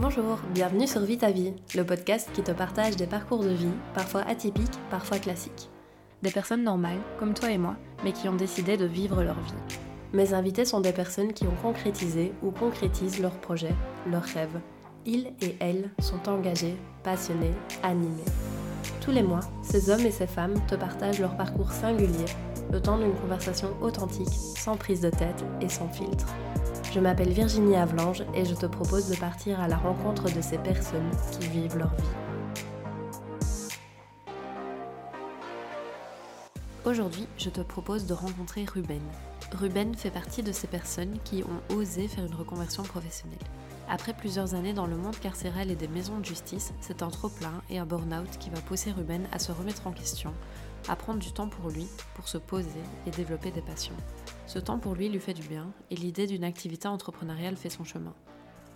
Bonjour, bienvenue sur Vite Vie, le podcast qui te partage des parcours de vie, parfois atypiques, parfois classiques. Des personnes normales, comme toi et moi, mais qui ont décidé de vivre leur vie. Mes invités sont des personnes qui ont concrétisé ou concrétisent leurs projets, leurs rêves. Ils et elles sont engagés, passionnés, animés. Tous les mois, ces hommes et ces femmes te partagent leur parcours singulier, le temps d'une conversation authentique, sans prise de tête et sans filtre. Je m'appelle Virginie Avlange et je te propose de partir à la rencontre de ces personnes qui vivent leur vie. Aujourd'hui, je te propose de rencontrer Ruben. Ruben fait partie de ces personnes qui ont osé faire une reconversion professionnelle. Après plusieurs années dans le monde carcéral et des maisons de justice, c'est un trop-plein et un burn-out qui va pousser Ruben à se remettre en question, à prendre du temps pour lui, pour se poser et développer des passions. Ce temps pour lui lui fait du bien et l'idée d'une activité entrepreneuriale fait son chemin.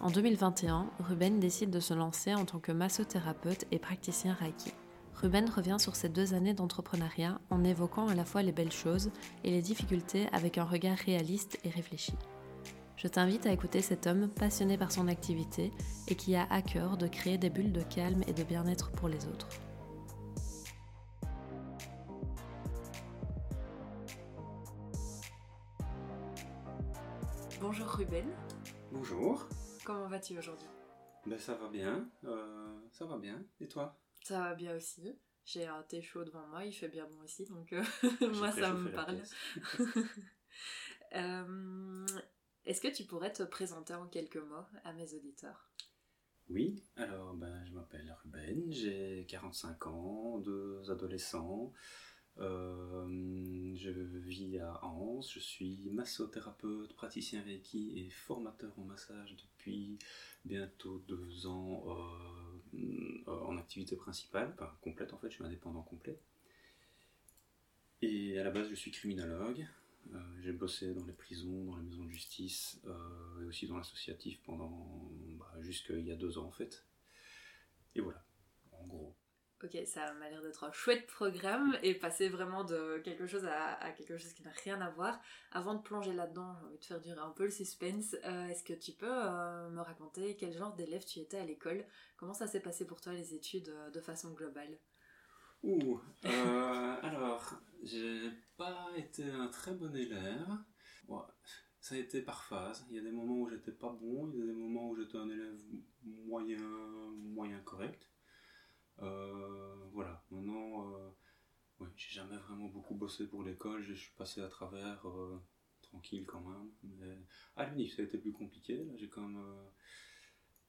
En 2021, Ruben décide de se lancer en tant que massothérapeute et praticien Reiki. Ruben revient sur ces deux années d'entrepreneuriat en évoquant à la fois les belles choses et les difficultés avec un regard réaliste et réfléchi. Je t'invite à écouter cet homme passionné par son activité et qui a à cœur de créer des bulles de calme et de bien-être pour les autres. Bonjour Ruben. Bonjour. Comment vas-tu aujourd'hui? Ben ça va bien, euh, ça va bien. Et toi? Ça va bien aussi. J'ai un thé chaud devant moi, il fait bien bon aussi, donc euh, moi ça me parle. Euh, est-ce que tu pourrais te présenter en quelques mots à mes auditeurs? Oui, alors ben, je m'appelle Ruben, j'ai 45 ans, deux adolescents. Euh, je vis à Anse, je suis massothérapeute, praticien Reiki et formateur en massage depuis bientôt deux ans euh, en activité principale, complète en fait, je suis indépendant complet. Et à la base, je suis criminologue. Euh, j'ai bossé dans les prisons, dans les maisons de justice et aussi dans l'associatif pendant bah, jusqu'il y a deux ans en fait. Et voilà, en gros. Ok, ça m'a l'air d'être un chouette programme et passer vraiment de quelque chose à, quelque chose qui n'a rien à voir. Avant de plonger là-dedans, j'ai envie de faire durer un peu le suspense. Euh, est-ce que tu peux euh, me raconter quel genre d'élève tu étais à l'école? Comment ça s'est passé pour toi les études euh, de façon globale? Ouh, alors, j'ai pas été un très bon élève. ça a été par phase. Il y a des moments où j'étais pas bon, il y a des moments où j'étais un élève moyen, moyen correct. Euh, voilà, maintenant, euh, ouais, j'ai jamais vraiment beaucoup bossé pour l'école, je suis passé à travers euh, tranquille quand même. Mais à l'UNIF, ça a été plus compliqué. J'ai quand même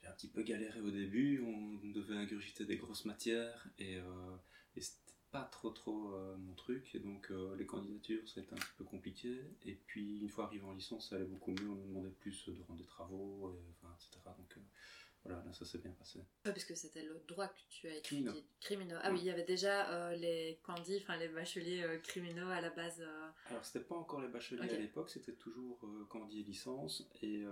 j'ai un petit peu galéré au début. On devait ingurgiter des grosses matières et, et c'était pas trop trop mon truc. Et donc les candidatures, ça a été un petit peu compliqué. Et puis une fois arrivé en licence, ça allait beaucoup mieux. On me demandait plus de rendre des travaux, etc. Donc voilà, là ça s'est bien passé. parce que c'était le droit que tu as étudié. Criminaux. Ah oui, il y avait déjà euh, les candis, enfin les bacheliers euh, criminaux à la base. Euh. Alors c'était pas encore les bacheliers à l'époque, c'était toujours candis et licence. Et,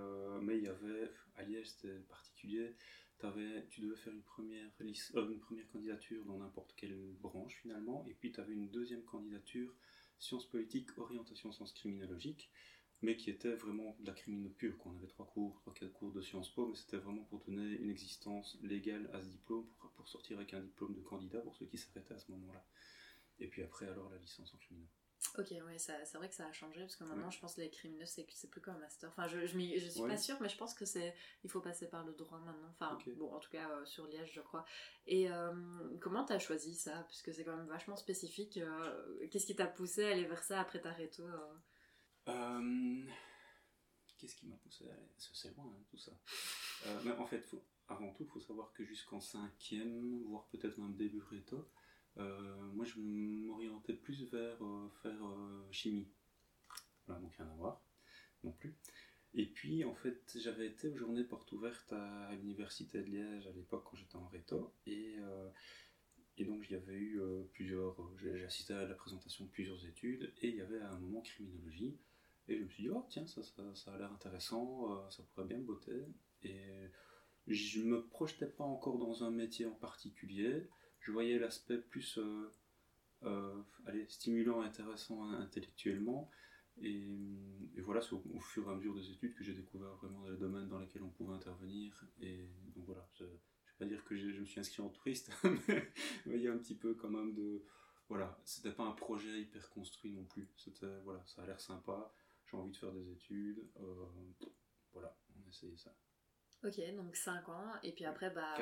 mais il y avait, à Liège c'était particulier, avais, tu devais faire une première, une première candidature dans n'importe quelle branche finalement, et puis tu avais une deuxième candidature, sciences politiques, orientation sciences criminologiques mais qui était vraiment de la crimine pure. On avait trois cours, trois quatre cours de Sciences Po, mais c'était vraiment pour donner une existence légale à ce diplôme, pour, sortir avec un diplôme de candidat pour ceux qui s'arrêtaient à ce moment-là. Et puis après, alors la licence en criminaux. Ok, ouais, c'est vrai que ça a changé parce que maintenant je pense que les criminaux c'est plus comme un master. Enfin, je, je, je suis pas sûre, mais je pense que c'est il faut passer par le droit maintenant. Enfin, bon, en tout cas euh, sur Liège, je crois. Et euh, comment t'as choisi ça? Parce que c'est quand même vachement spécifique. Euh, qu'est-ce qui t'a poussé à aller vers ça après ta réto euh, qu'est-ce qui m'a poussé à aller C'est loin, hein, tout ça. Euh, mais en fait, avant tout, il faut savoir que jusqu'en cinquième, voire peut-être même début réto, euh, moi je m'orientais plus vers faire chimie. Voilà, donc rien à voir non plus. Et puis, en fait, j'avais été aux journées portes ouvertes à, l'université de Liège à l'époque quand j'étais en réto. Et, et donc, j'y avais eu plusieurs. J'ai assisté à la présentation de plusieurs études. Et il y avait à un moment criminologie. Et je me suis dit, oh tiens, ça, ça, a l'air intéressant, euh, ça pourrait bien me botter. Et je me projetais pas encore dans un métier en particulier. Je voyais l'aspect plus euh, euh, allez, stimulant, intéressant intellectuellement. Et, voilà, c'est au, fur et à mesure des études que j'ai découvert vraiment les domaines dans lesquels on pouvait intervenir. Et donc voilà, je ne vais pas dire que je me suis inscrit en touriste, mais il y a un petit peu quand même de... Voilà, c'était pas un projet hyper construit non plus. C'était, voilà, ça a l'air sympa, j'ai envie de faire des études. Euh, voilà, on a essayé ça. Ok, donc 5 ans, et puis après, bah.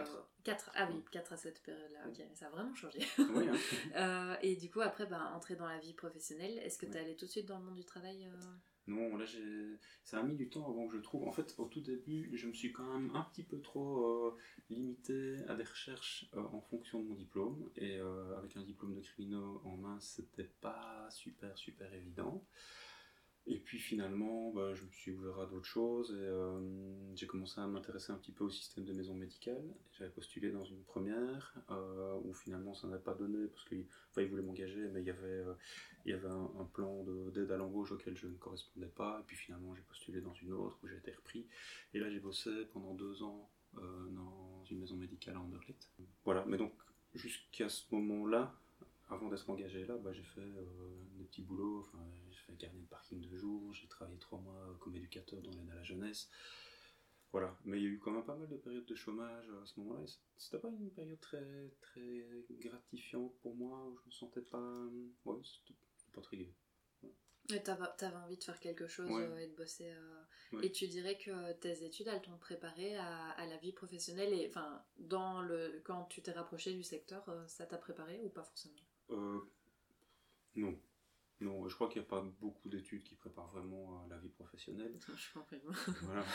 4. ah oui, 4 à cette période-là, ok, ça a vraiment changé. Oui, hein. Euh, et du coup, après, bah, entrer dans la vie professionnelle, est-ce que tu es allé tout de suite dans le monde du travail euh? Non, là, ça a mis du temps avant que je trouve. En fait, au tout début, je me suis quand même un petit peu trop euh, limité à des recherches en fonction de mon diplôme, et avec un diplôme de criminaux en main, c'était pas super, super évident. Et puis finalement, bah, je me suis ouvert à d'autres choses et euh, j'ai commencé à m'intéresser un petit peu au système de maison médicale. J'avais postulé dans une première euh, où finalement ça n'a pas donné parce qu'ils enfin, voulaient m'engager, mais il y avait, euh, il y avait un, plan d'aide à l'embauche auquel je ne correspondais pas. Et puis finalement, j'ai postulé dans une autre où j'ai été repris. Et là, j'ai bossé pendant deux ans dans une maison médicale à Anderlecht. Voilà, mais donc jusqu'à ce moment-là, avant d'être engagé là, bah, j'ai fait des petits boulots. Enfin, gardien de parking de jour, j'ai travaillé trois mois comme éducateur dans l'aide à la jeunesse. Voilà, mais il y a eu quand même pas mal de périodes de chômage à ce moment-là. C'était pas une période très, très gratifiante pour moi, où je me sentais pas. Ouais, c'était pas très gai. Ouais. t'avais envie de faire quelque chose euh, et de bosser. Euh, et tu dirais que tes études, elles t'ont préparé à, la vie professionnelle et enfin, dans le quand tu t'es rapproché du secteur, euh, ça t'a préparé ou pas forcément? Non, non, je crois qu'il n'y a pas beaucoup d'études qui préparent vraiment à la vie professionnelle. Je comprends. voilà.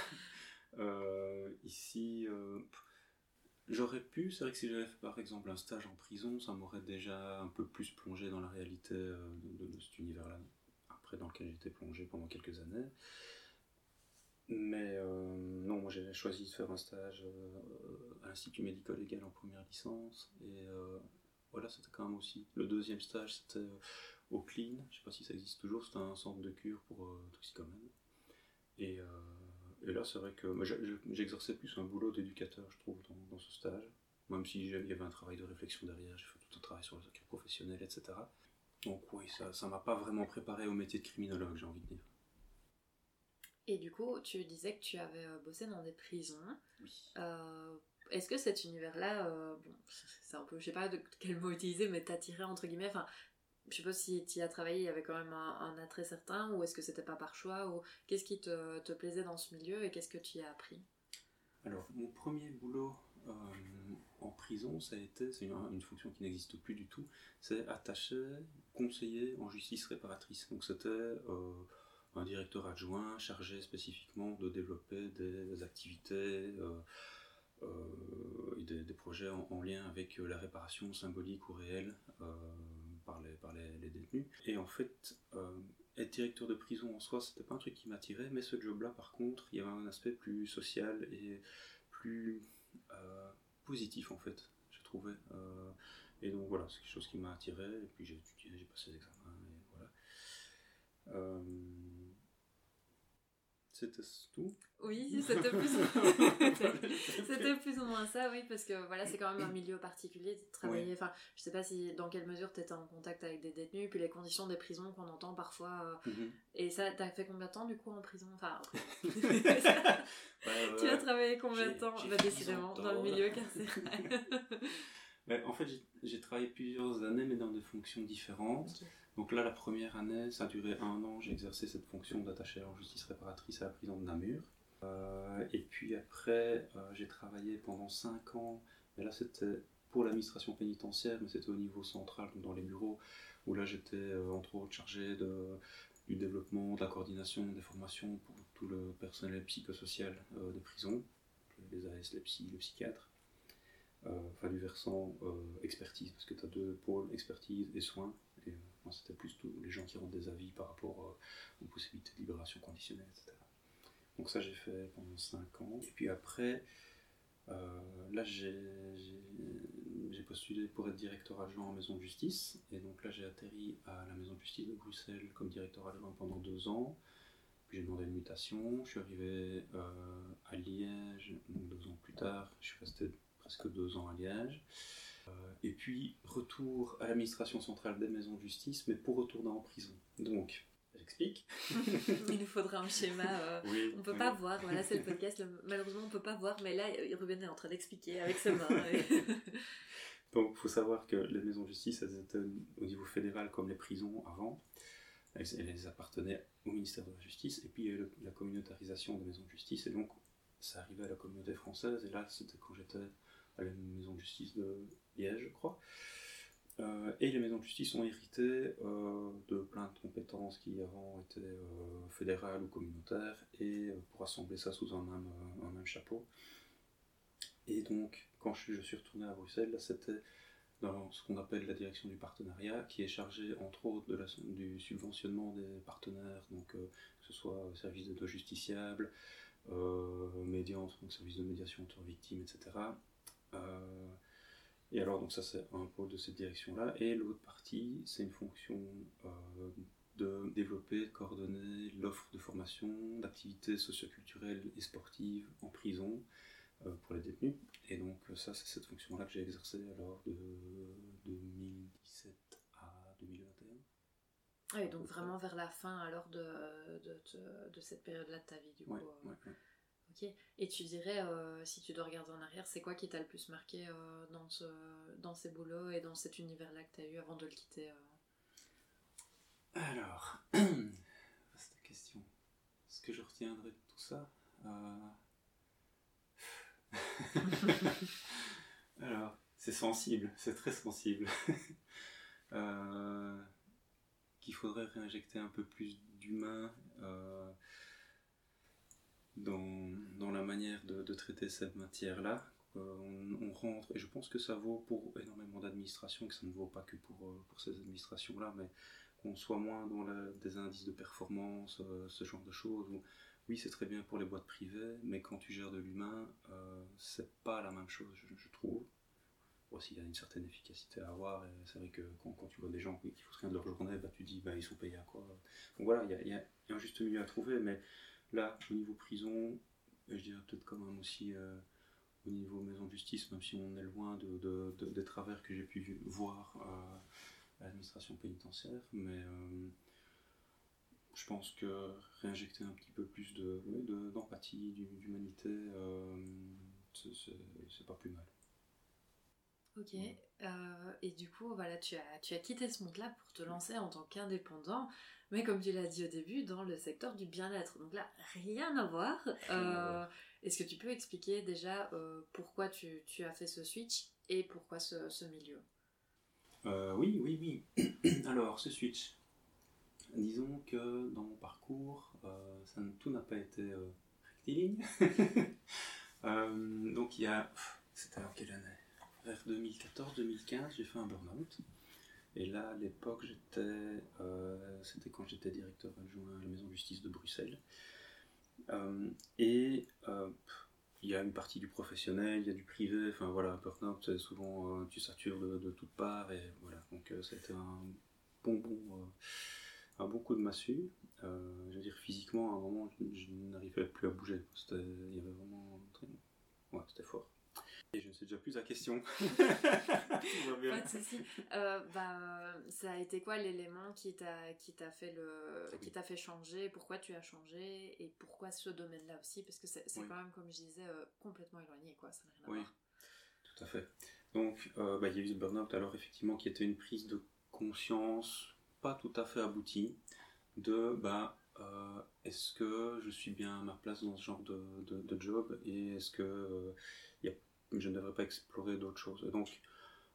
Euh, ici, euh, j'aurais pu, c'est vrai que si j'avais fait par exemple un stage en prison, ça m'aurait déjà un peu plus plongé dans la réalité euh, de, cet univers-là, après dans lequel j'étais plongé pendant quelques années. Mais non, moi j'ai choisi de faire un stage à l'Institut médico-légal en première licence. Et voilà, c'était quand même aussi. Le deuxième stage, c'était au Clean, je sais pas si ça existe toujours, c'est un centre de cure pour euh, toxicomanes. Et, euh, et, là, c'est vrai que j'exerçais plus un boulot d'éducateur, je trouve, dans, ce stage. Même s'il y avait un travail de réflexion derrière, j'ai fait tout un travail sur le secteur professionnel, etc. Donc oui, ça ne m'a pas vraiment préparé au métier de criminologue, j'ai envie de dire. Et du coup, tu disais que tu avais euh, bossé dans des prisons. Oui. Est-ce que cet univers-là, bon, c'est un peu, je sais pas de quel mot utiliser, mais t'attirait entre guillemets, enfin, je sais pas si tu y as travaillé, il y avait quand même un, attrait certain, ou est-ce que c'était pas par choix, ou qu'est-ce qui te, plaisait dans ce milieu et qu'est-ce que tu y as appris? Alors, mon premier boulot euh, en prison, ça c'est une, fonction qui n'existe plus du tout, c'est attaché, conseiller en justice réparatrice. Donc c'était euh, un directeur adjoint chargé spécifiquement de développer des activités. Euh, et des, projets en, lien avec la réparation symbolique ou réelle par les, par les, détenus. Et en fait, euh, être directeur de prison en soi, c'était pas un truc qui m'attirait, mais ce job-là, par contre, il y avait un aspect plus social et plus euh, positif, en fait, j'ai trouvé. Euh, et donc voilà, c'est quelque chose qui m'a attiré, et puis j'ai étudié, j'ai passé les examens, et voilà. C'était tout Oui, c'était plus, c'était plus ou moins ça, oui, parce que voilà, c'est quand même un milieu particulier de travailler. Enfin, je sais pas si dans quelle mesure tu étais en contact avec des détenus, puis les conditions des prisons qu'on entend parfois. Euh, mhm. Et ça, t'as fait combien de temps du coup en prison? Enfin, bah, tu as travaillé combien de temps? bah, Décidément, dans le milieu carcéral. Bah, en fait, j'ai travaillé plusieurs années, mais dans des fonctions différentes. Donc là, la première année, ça a duré un an, j'ai exercé cette fonction d'attaché en justice réparatrice à la prison de Namur. Euh, et puis après, euh, j'ai travaillé pendant cinq ans, mais là c'était pour l'administration pénitentiaire, mais c'était au niveau central, donc dans les bureaux, où là j'étais euh, entre autres chargé de, du développement, de la coordination, des formations pour tout le personnel psychosocial des prisons, les AS, les psy, les psychiatres. enfin du versant expertise, parce que tu as deux pôles, expertise et soins. C'était plus tous les gens qui rendent des avis par rapport euh, aux possibilités de libération conditionnelle, etc. Donc ça, j'ai fait pendant 5 ans. Et puis après, euh, là, j'ai postulé pour être directeur adjoint en maison de justice. Et donc là, j'ai atterri à la maison de justice de Bruxelles comme directeur adjoint pendant 2 ans. Puis j'ai demandé une mutation. Je suis arrivé euh, à Liège, donc 2 ans plus tard. Je suis resté presque 2 ans à Liège. Euh, et puis, retour à l'administration centrale des maisons de justice, mais pour retourner en prison. Donc, j'explique. Il nous faudra un schéma. Euh, oui, on peut pas voir. Voilà, c'est le podcast. Malheureusement, on peut pas voir, mais là, Ruben est en train d'expliquer avec ses mains. Donc, il faut savoir que les maisons de justice, elles étaient au niveau fédéral comme les prisons avant. Elles, appartenaient au ministère de la Justice. Et puis, il y a eu la communautarisation des maisons de justice. Et donc, ça arrivait à la communauté française. Et là, c'était quand j'étais à la maison de justice de Je crois. Euh, et les maisons de justice ont hérité euh, de plein de compétences qui avant étaient euh, fédérales ou communautaires, et pour assembler ça sous un même, un même chapeau. Et donc, quand je, suis retourné à Bruxelles, c'était dans ce qu'on appelle la direction du partenariat, qui est chargée entre autres de la, du subventionnement des partenaires, donc que ce soit service de justiciable, médiante, donc service de médiation entre victimes, etc. Et alors, donc ça c'est un pôle de cette direction-là. Et l'autre partie, c'est une fonction euh, de développer, de coordonner l'offre de formation, d'activités socioculturelles et sportives en prison euh, pour les détenus. Et donc ça, c'est cette fonction-là que j'ai exercée alors de 2017 à 2021. Oui, donc vraiment vers la fin alors de, de, de, cette période-là de ta vie, du coup. Euh. Ouais, et tu dirais, euh, si tu dois regarder en arrière, c'est quoi qui t'a le plus marqué euh, dans, ce, dans ces boulots et dans cet univers-là que tu as eu avant de le quitter euh Alors, cette question. Ce que je retiendrai de tout ça Alors, c'est sensible, c'est très sensible. Qu'il faudrait réinjecter un peu plus d'humain dans, dans la manière de, traiter cette matière-là. Euh, on, rentre, et je pense que ça vaut pour énormément d'administrations, que ça ne vaut pas que pour, euh, pour ces administrations-là, mais qu'on soit moins dans des indices de performance, euh, ce genre de choses. oui, c'est très bien pour les boîtes privées, mais quand tu gères de l'humain, c'est pas la même chose, je, trouve. Bon, s'il y a une certaine efficacité à avoir, c'est vrai que quand, quand, tu vois des gens qui foutent rien de leur journée, bah, tu dis, bah, ils sont payés à quoi? Donc voilà, il y a, y a, un juste milieu à trouver, mais Là, au niveau prison, je dirais peut-être quand même aussi euh, au niveau maison de justice, même si on est loin de, des travers que j'ai pu voir euh, à l'administration pénitentiaire, mais euh, je pense que réinjecter un petit peu plus d'empathie, d'humanité, c'est pas plus mal. Ok, et du coup, voilà, tu as, tu as quitté ce monde-là pour te lancer en tant qu'indépendant mais comme tu l'as dit au début, dans le secteur du bien-être. Donc là, rien à voir. Euh, est-ce que tu peux expliquer déjà euh, pourquoi tu, tu, as fait ce switch et pourquoi ce, ce milieu? Euh, Oui, oui, oui. Alors, ce switch. Disons que dans mon parcours, ça, tout n'a pas été rectiligne. donc il y a... C'était en quelle année? Vers 2014-2015, j'ai fait un burn-out. Et là, à l'époque, j'étais, euh, c'était quand j'étais directeur adjoint à la maison de justice de Bruxelles. Euh, et euh, il y a une partie du professionnel, il y a du privé, enfin voilà, burn-out, souvent, tu satures de, toutes parts, et voilà, donc c'était un bon, un coup de massue. je veux dire, physiquement, à un moment, je, n'arrivais plus à bouger, il y avait vraiment, ouais, c'était fort. Et je ne sais déjà plus la question. Pas de souci. Euh, bah, ça a été quoi l'élément qui t'a qui t'a fait le qui t'a fait changer? Pourquoi tu as changé? Et pourquoi ce domaine-là aussi? Parce que c'est quand même comme je disais euh, complètement éloigné quoi. Ça n'a rien à oui. voir. Tout à fait. Donc euh, bah, il y a eu ce burn-out alors effectivement qui était une prise de conscience pas tout à fait aboutie de bah est-ce que je suis bien à ma place dans ce genre de, de, de job? Et est-ce que a je ne devrais pas explorer d'autres choses. Et donc,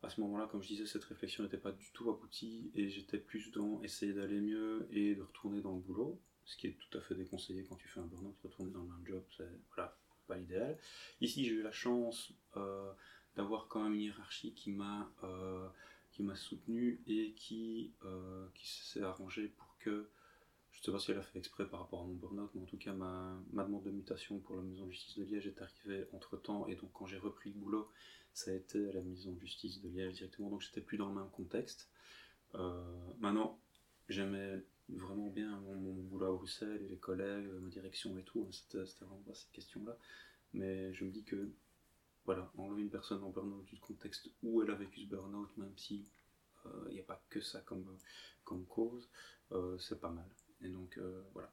à ce moment-là, comme je disais, cette réflexion n'était pas du tout aboutie et j'étais plus dans essayer d'aller mieux et de retourner dans le boulot, ce qui est tout à fait déconseillé quand tu fais un burn-out, retourner dans le même job, c'est voilà, pas l'idéal. Ici, j'ai eu la chance euh, d'avoir quand même une hiérarchie qui m'a euh, soutenu et qui, euh, qui s'est arrangé pour que je ne sais pas si elle a fait exprès par rapport à mon burn-out, mais en tout cas, ma, ma, demande de mutation pour la maison de justice de Liège est arrivée entre temps, et donc quand j'ai repris le boulot, ça a été à la maison de justice de Liège directement, donc j'étais plus dans le même contexte. Euh, maintenant, j'aimais vraiment bien mon, boulot à Bruxelles, les collègues, ma direction et tout, c'était vraiment pas cette question-là, mais je me dis que, voilà, enlever une personne en burn-out du contexte où elle a vécu ce burn-out, même si il euh, n'y a pas que ça comme, comme cause, euh, c'est pas mal. Et donc voilà.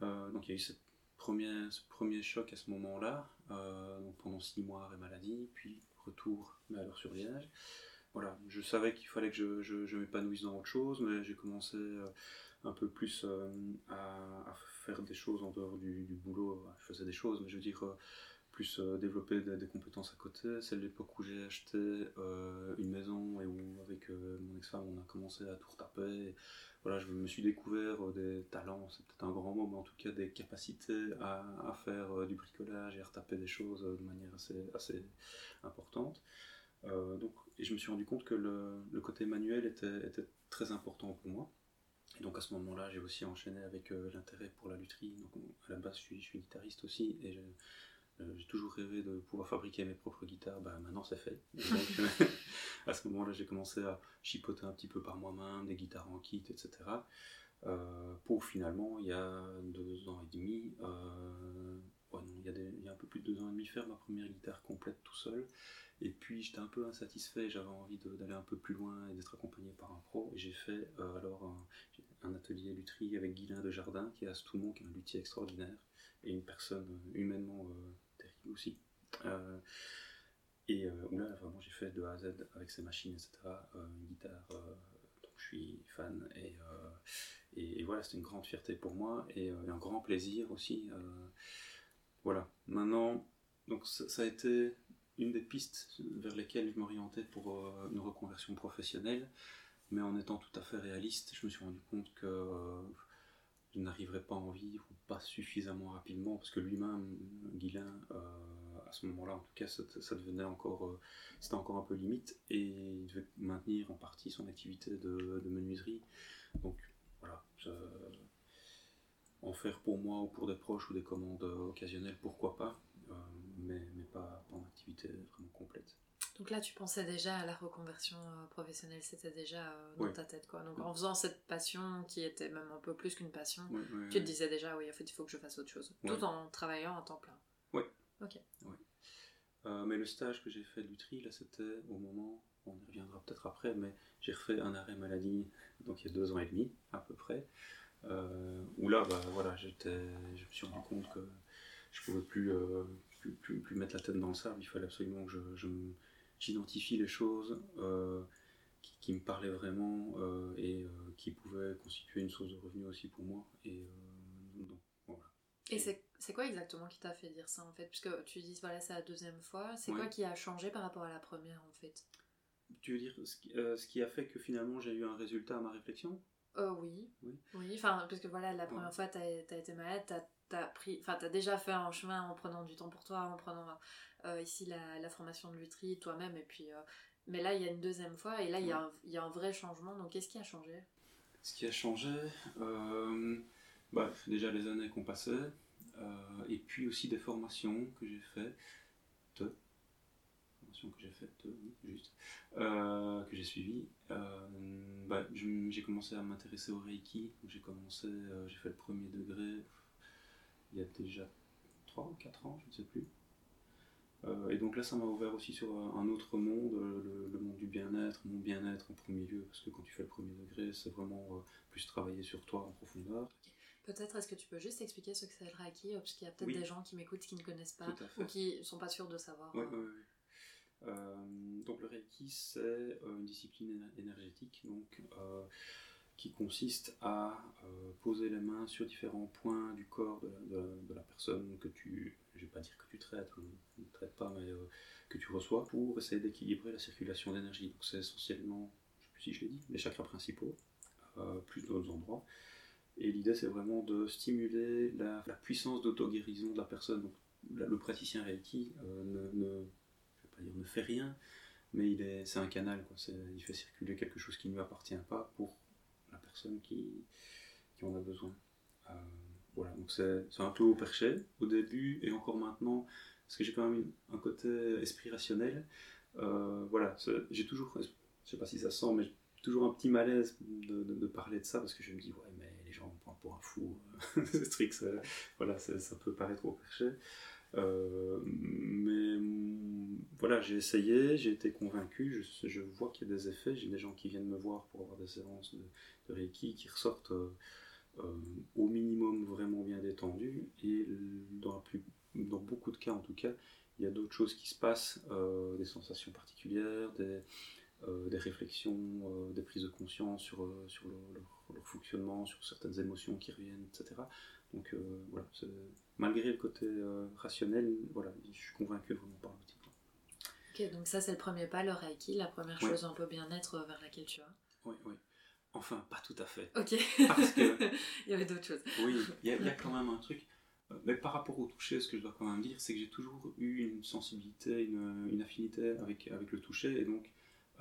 donc il y a eu cette première, ce premier choc à ce moment-là, donc pendant six mois arrêt maladie, puis retour mais alors sur Liège. Voilà, je savais qu'il fallait que je, je, m'épanouisse dans autre chose, mais j'ai commencé un peu plus à, faire des choses en dehors du, boulot. Je faisais des choses, mais je veux dire plus euh, développer des, compétences à côté. C'est l'époque où j'ai acheté euh, une maison et où avec euh, mon ex-femme on a commencé à tout retaper. Voilà, je me suis découvert des talents, c'est peut-être un grand mot, mais en tout cas des capacités à, faire du bricolage et à retaper des choses de manière assez, importante. donc, et je me suis rendu compte que le, côté manuel était, était, très important pour moi. Et donc à ce moment-là, j'ai aussi enchaîné avec l'intérêt pour la lutherie. Donc à la base, je suis, je suis guitariste aussi euh, j'ai toujours rêvé de pouvoir fabriquer mes propres guitares, bah, maintenant c'est fait. Donc, à ce moment-là, j'ai commencé à chipoter un petit peu par moi-même, des guitares en kit, etc. Euh, pour finalement, il y a deux ans et demi, euh, il, y a il, y a un peu plus de deux ans et demi, faire ma première guitare complète tout seul. Et puis j'étais un peu insatisfait, j'avais envie d'aller un peu plus loin et d'être accompagné par un pro. Et j'ai fait alors un, un, atelier lutherie avec Guilain de Jardin, qui est à Stoumont, qui est un luthier extraordinaire, et une personne humainement aussi. Euh, et euh, là, vraiment, j'ai fait de A à Z avec ces machines, etc. Euh, une guitare dont je suis fan. Et, et, voilà, c'était une grande fierté pour moi et, un grand plaisir aussi. voilà. Maintenant, donc ça, a été une des pistes vers lesquelles je m'orientais pour une reconversion professionnelle, mais en étant tout à fait réaliste, je me suis rendu compte que je n'arriverais pas en vivre ou pas suffisamment rapidement parce que lui-même, Guilain, euh, à ce moment-là, en tout cas, ça, devenait encore, euh, c'était encore un peu limite et il devait maintenir en partie son activité de, menuiserie. Donc voilà, en faire pour moi ou pour des proches ou des commandes occasionnelles, pourquoi pas, euh, mais, pas en activité vraiment complète. Donc là, tu pensais déjà à la reconversion euh, professionnelle, c'était déjà euh, dans ta tête, quoi. Donc en faisant cette passion qui était même un peu plus qu'une passion, tu te disais déjà, oui, en fait, il faut que je fasse autre chose, tout en travaillant à temps plein. Oui. Ok. Euh, mais le stage que j'ai fait de l'Utri, là, c'était au moment, on y reviendra peut-être après, mais j'ai refait un arrêt maladie, donc il y a deux ans et demi, à peu près, où là, bah, voilà, j'étais, je me suis rendu compte que je pouvais plus, plus, plus, mettre la tête dans le sable, il fallait absolument que je, je me j'identifie les choses euh, qui, me parlaient vraiment euh, et euh, qui pouvaient constituer une source de revenus aussi pour moi. Et voilà. Et c'est quoi exactement qui t'a fait dire ça en fait? Puisque tu dis voilà c'est la deuxième fois, c'est quoi qui a changé par rapport à la première en fait? Tu veux dire ce qui, ce qui, a fait que finalement j'ai eu un résultat à ma réflexion? Euh, oui. oui. Oui, enfin, parce que voilà, la première fois, t'as as été malade, t'as as pris, enfin, t'as déjà fait un chemin en prenant du temps pour toi, en prenant ici la, la, formation de lutherie toi-même, et puis, euh, mais là, il y a une deuxième fois, et là, il y, a un, y a un vrai changement. Donc, qu'est-ce qui a changé? Ce qui a changé, bah, déjà les années qu'on passait, et puis aussi des formations que j'ai faites que j'ai faite, juste, euh, que j'ai suivi, euh, bah, j'ai commencé à m'intéresser au Reiki. J'ai commencé, euh, j'ai fait le premier degré il y a déjà 3 ou 4 ans, je ne sais plus. Et donc là, ça m'a ouvert aussi sur un autre monde, le, monde du bien-être, mon bien-être en premier lieu, parce que quand tu fais le premier degré, c'est vraiment plus travailler sur toi en profondeur. Peut-être est-ce que tu peux juste expliquer ce que c'est le Reiki, parce qu'il y a peut-être des gens qui m'écoutent qui ne connaissent pas ou qui ne sont pas sûrs de savoir. Oui, oui. Euh, donc le Reiki, c'est euh, une discipline énergétique donc, euh, qui consiste à poser les mains sur différents points du corps de, la personne que tu, je vais pas dire que tu traites, ne traites pas, mais que tu reçois pour essayer d'équilibrer la circulation d'énergie. Donc c'est essentiellement, je sais plus si je l'ai dit, les chakras principaux, plus d'autres endroits. Et l'idée c'est vraiment de stimuler la, puissance d'auto-guérison de la personne. Donc, le praticien Reiki ne il ne fait rien, mais il est, c'est un canal, il fait circuler quelque chose qui ne lui appartient pas pour la personne qui, en a besoin. Euh, voilà, donc c'est, un peu au perché au début et encore maintenant, parce que j'ai quand même un côté esprit rationnel. Euh, voilà, j'ai toujours, je sais pas si ça sent, mais toujours un petit malaise de, parler de ça parce que je me dis, ouais, mais les gens me prennent pour un fou. c'est truc, ça, voilà, ça peut paraître au perché. Euh, mais voilà, j'ai essayé, j'ai été convaincu, je, vois qu'il y a des effets, j'ai des gens qui viennent me voir pour avoir des séances de, Reiki qui ressortent euh, au minimum vraiment bien détendu et dans, beaucoup de cas en tout cas, il y a d'autres choses qui se passent, des sensations particulières, des, réflexions, des prises de conscience sur, sur leur, fonctionnement, sur certaines émotions qui reviennent, etc. Donc voilà, malgré le côté rationnel, voilà, je suis convaincu vraiment par l'outil. Ok, donc ça c'est le premier pas, le Reiki, la première chose un peu bien-être vers laquelle tu vas. Oui, oui. Enfin, pas tout à fait. Ok. Parce que. il y avait d'autres choses. Oui, il y, a quand même un truc. Euh, mais par rapport au toucher, ce que je dois quand même dire, c'est que j'ai toujours eu une sensibilité, une, affinité avec, avec le toucher. Et donc,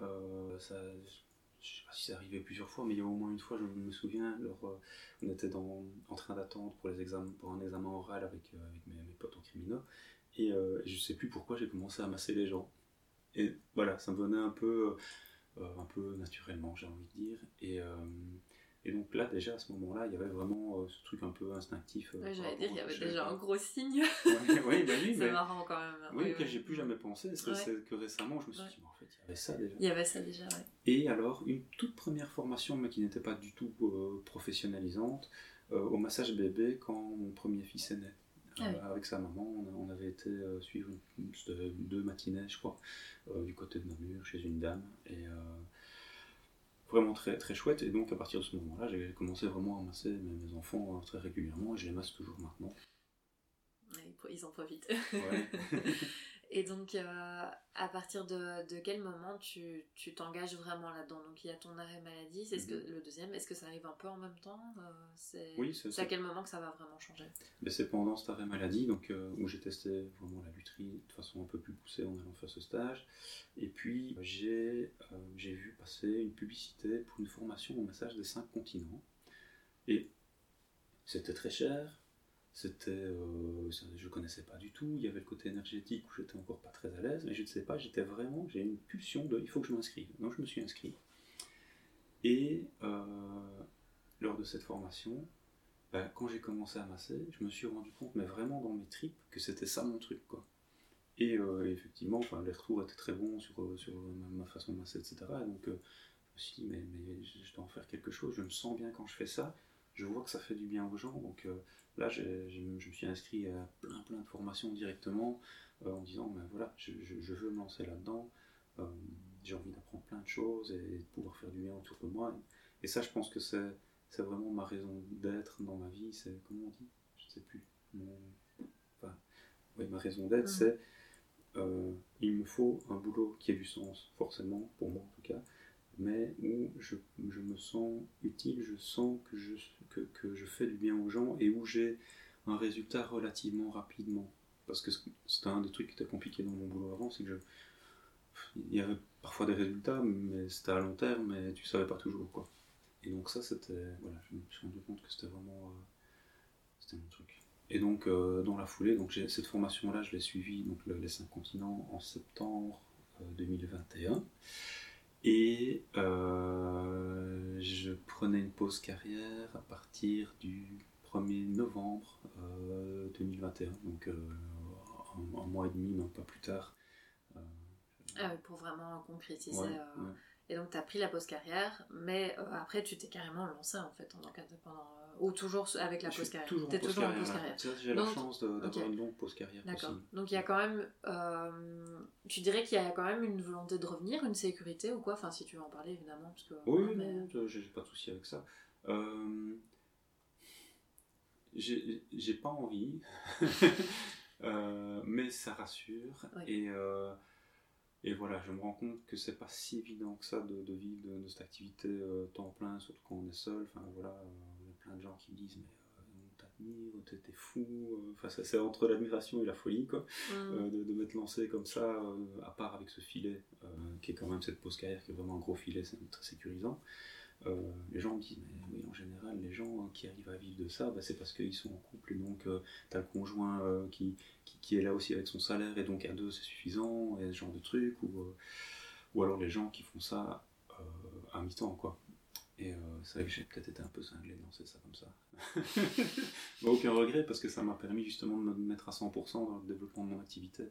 euh, ça, je sais pas si c'est arrivé plusieurs fois, mais il y a au moins une fois, je me souviens, alors, euh, on était dans, en train d'attendre pour, pour un examen oral avec, avec mes, potes en criminaux. Et je sais plus pourquoi j'ai commencé à masser les gens. Et voilà, ça me venait un peu euh, un peu naturellement, j'ai envie de dire. Et, euh, et donc là, déjà, à ce moment-là, il y avait vraiment euh, ce truc un peu instinctif. Ouais, J'allais dire, il y avait déjà un gros signe. bah oui, c'est marrant quand même. Oui, auquel j'ai plus jamais pensé. C'est que récemment, je me suis dit, en fait, il y avait ça déjà. Il y avait ça déjà, ouais. Et alors, une toute première formation, mais qui n'était pas du tout professionnalisante, au massage bébé quand mon premier fils est né. Ah avec sa maman, on, avait été suivre deux matinées, je crois, du côté de Namur, chez une dame. Et vraiment très, très chouette. Et donc, à partir de ce moment-là, j'ai commencé vraiment à masser mes, enfants très régulièrement et je les masse toujours maintenant. ils en profitent. Et donc, euh, à partir de, de, quel moment tu t'engages vraiment là-dedans? Donc, il y a ton arrêt maladie, c'est ce que, mhm. le deuxième. Est-ce que ça arrive un peu en même temps? Euh, Oui, c'est à quel moment que ça va vraiment changer? Ben, C'est pendant cet arrêt maladie, donc, euh, où j'ai testé vraiment la lutherie de façon un peu plus poussée en allant faire ce stage. Et puis, j'ai vu passer une publicité pour une formation au massage des cinq continents. Et c'était très cher, c'était, euh, je connaissais pas du tout. Il y avait le côté énergétique où j'étais encore pas très à l'aise, mais je ne sais pas, j'étais vraiment, j'ai une pulsion de, il faut que je m'inscrive. Donc je me suis inscrit. Et euh, lors de cette formation, bah, quand j'ai commencé à masser, je me suis rendu compte, mais vraiment dans mes tripes, que c'était ça mon truc, quoi. Et euh, effectivement, enfin, les retours étaient très bons sur, sur ma, façon de masser, etc. donc je me suis dit, mais, mais je dois en faire quelque chose, je me sens bien quand je fais ça, je vois que ça fait du bien aux gens, donc Là, je me suis inscrit à plein plein de formations directement euh, en disant, ben voilà, je, veux me lancer là-dedans, euh, j'ai envie d'apprendre plein de choses et de pouvoir faire du bien autour de moi. Et, ça, je pense que c'est vraiment ma raison d'être dans ma vie, c'est, comment on dit? Je ne sais plus. enfin, ma raison d'être, mmh. c'est euh, il me faut un boulot qui ait du sens, forcément, pour moi en tout cas, mais où je, je, me sens utile, je sens que je, que, je fais du bien aux gens et où j'ai un résultat relativement rapidement. Parce que c'était un des trucs qui était compliqué dans mon boulot avant, c'est que je, il y avait parfois des résultats, mais c'était à long terme, mais tu savais pas toujours quoi. Et donc ça, c'était, voilà, je me suis rendu compte que c'était vraiment, euh, c'était mon truc. Et donc euh, dans la foulée, donc cette formation-là, je l'ai suivie, donc les cinq continents en septembre 2021. Et euh, je prenais une pause carrière à partir du 1er novembre 2021, euh, donc euh, un, mois et demi, même pas plus tard. Ah pour vraiment concrétiser. Et donc, tu as pris la pause carrière, mais après, tu t'es carrément lancé en fait en tant qu'indépendant ou toujours avec la pause carrière Toujours, es toujours en pause carrière. J'ai la chance d'avoir une longue pause carrière. D'accord. Donc il y a quand même, euh, tu dirais qu'il y a quand même une volonté de revenir, une sécurité ou quoi? Enfin, si tu veux en parler évidemment, parce que. Oui, mais... non, j'ai pas de souci avec ça. Euh, j'ai pas envie, euh, mais ça rassure et. Euh, et voilà, je me rends compte que c'est pas si évident que ça de, de vivre de, cette activité temps plein, surtout quand on est seul. Enfin voilà, de gens qui disent mais euh, t'admire, t'es fou. Euh, enfin, c'est entre l'admiration et la folie, quoi, mm. euh, de, de m'être lancé comme ça, à part avec ce filet, qui est quand même cette pause carrière, qui est vraiment un gros filet, c'est très sécurisant. Les gens me disent, mais oui, en général, les gens qui arrivent à vivre de ça, bah, c'est parce qu'ils sont en couple, et donc tu as le conjoint qui, qui, est là aussi avec son salaire, et donc à deux c'est suffisant, et ce genre de truc, ou, ou alors les gens qui font ça à mi-temps, quoi. Et euh, c'est vrai que j'ai peut-être été un peu cinglé de lancer ça comme ça. Aucun regret parce que ça m'a permis justement de me mettre à 100% dans le développement de mon activité.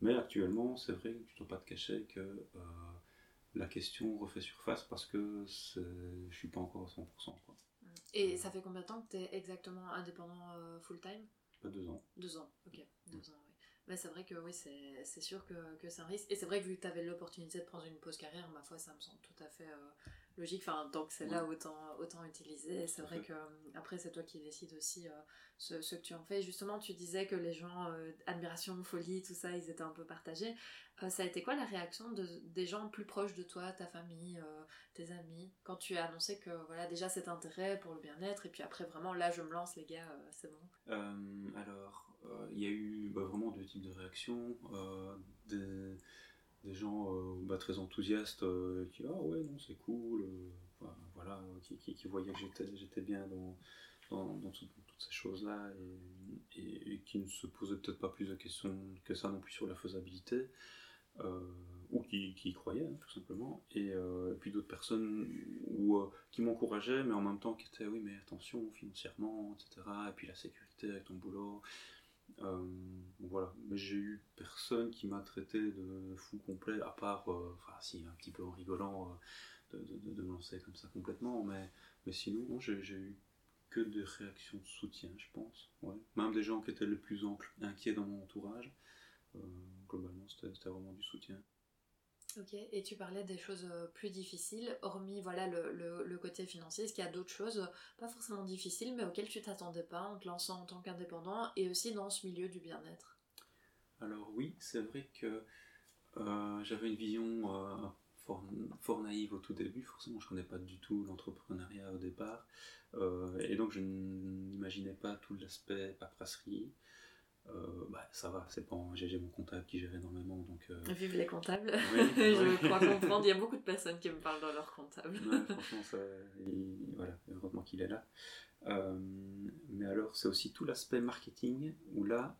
Mais actuellement, c'est vrai que tu ne dois pas te cacher que euh, la question refait surface parce que je ne suis pas encore à 100%. Quoi. Et ça fait combien de temps que tu es exactement indépendant full-time? Deux ans. Deux ans, ok. Deux ans, oui. Mais c'est vrai que oui, c'est sûr que, que c'est un risque. Et c'est vrai que vu que tu avais l'opportunité de prendre une pause carrière, ma foi, ça me semble tout à fait logique. Enfin, tant que c'est là, autant, autant utiliser. C'est vrai que euh, après, c'est toi qui décides aussi euh, ce, ce, que tu en fais. Justement, tu disais que les gens, euh, admiration, folie, tout ça, ils étaient un peu partagés. ça a été quoi la réaction de, des gens plus proches de toi, ta famille, tes amis, quand tu as annoncé que voilà, déjà cet intérêt pour le bien-être, et puis après, vraiment, là, je me lance, les gars, c'est bon Alors, il y a eu bah, vraiment deux types de réactions. des des gens euh, bah, très enthousiastes euh, qui ah ouais non c'est cool euh, voilà qui, qui, voyaient que j'étais j'étais bien dans dans, toutes ces choses là et, qui ne se posaient peut-être pas plus de questions que ça non plus sur la faisabilité ou qui, qui, y croyaient hein, tout simplement. Et, puis d'autres personnes qui m'encourageaient mais en même temps qui étaient oui mais attention financièrement etc et puis la sécurité avec ton boulot euh, voilà, mais j'ai eu personne qui m'a traité de fou complet, à part, euh, si, un petit peu en rigolant euh, de, me lancer comme ça complètement, mais, mais sinon, j'ai eu que des réactions de soutien, je pense. Même des gens qui étaient les plus inquiets dans mon entourage, globalement, c'était vraiment du soutien. Ok, et tu parlais des choses euh, plus difficiles, hormis voilà le, côté financier, est-ce qu'il y a d'autres choses, euh, pas forcément difficiles, mais auxquelles tu t'attendais pas en te lançant en tant qu'indépendant et aussi dans ce milieu du bien-être? Alors oui, c'est vrai que euh, j'avais une vision fort, naïve au tout début, forcément je connais pas du tout l'entrepreneuriat au départ, et donc je n'imaginais pas tout l'aspect paperasserie. Euh, bah, ça va, c'est pas j'ai mon comptable qui gère énormément. Donc, euh, Vive les comptables, je crois comprendre. Il y a beaucoup de personnes qui me parlent dans leur comptable. franchement, ça, voilà, heureusement qu'il est là. Euh, mais alors, c'est aussi tout l'aspect marketing où là,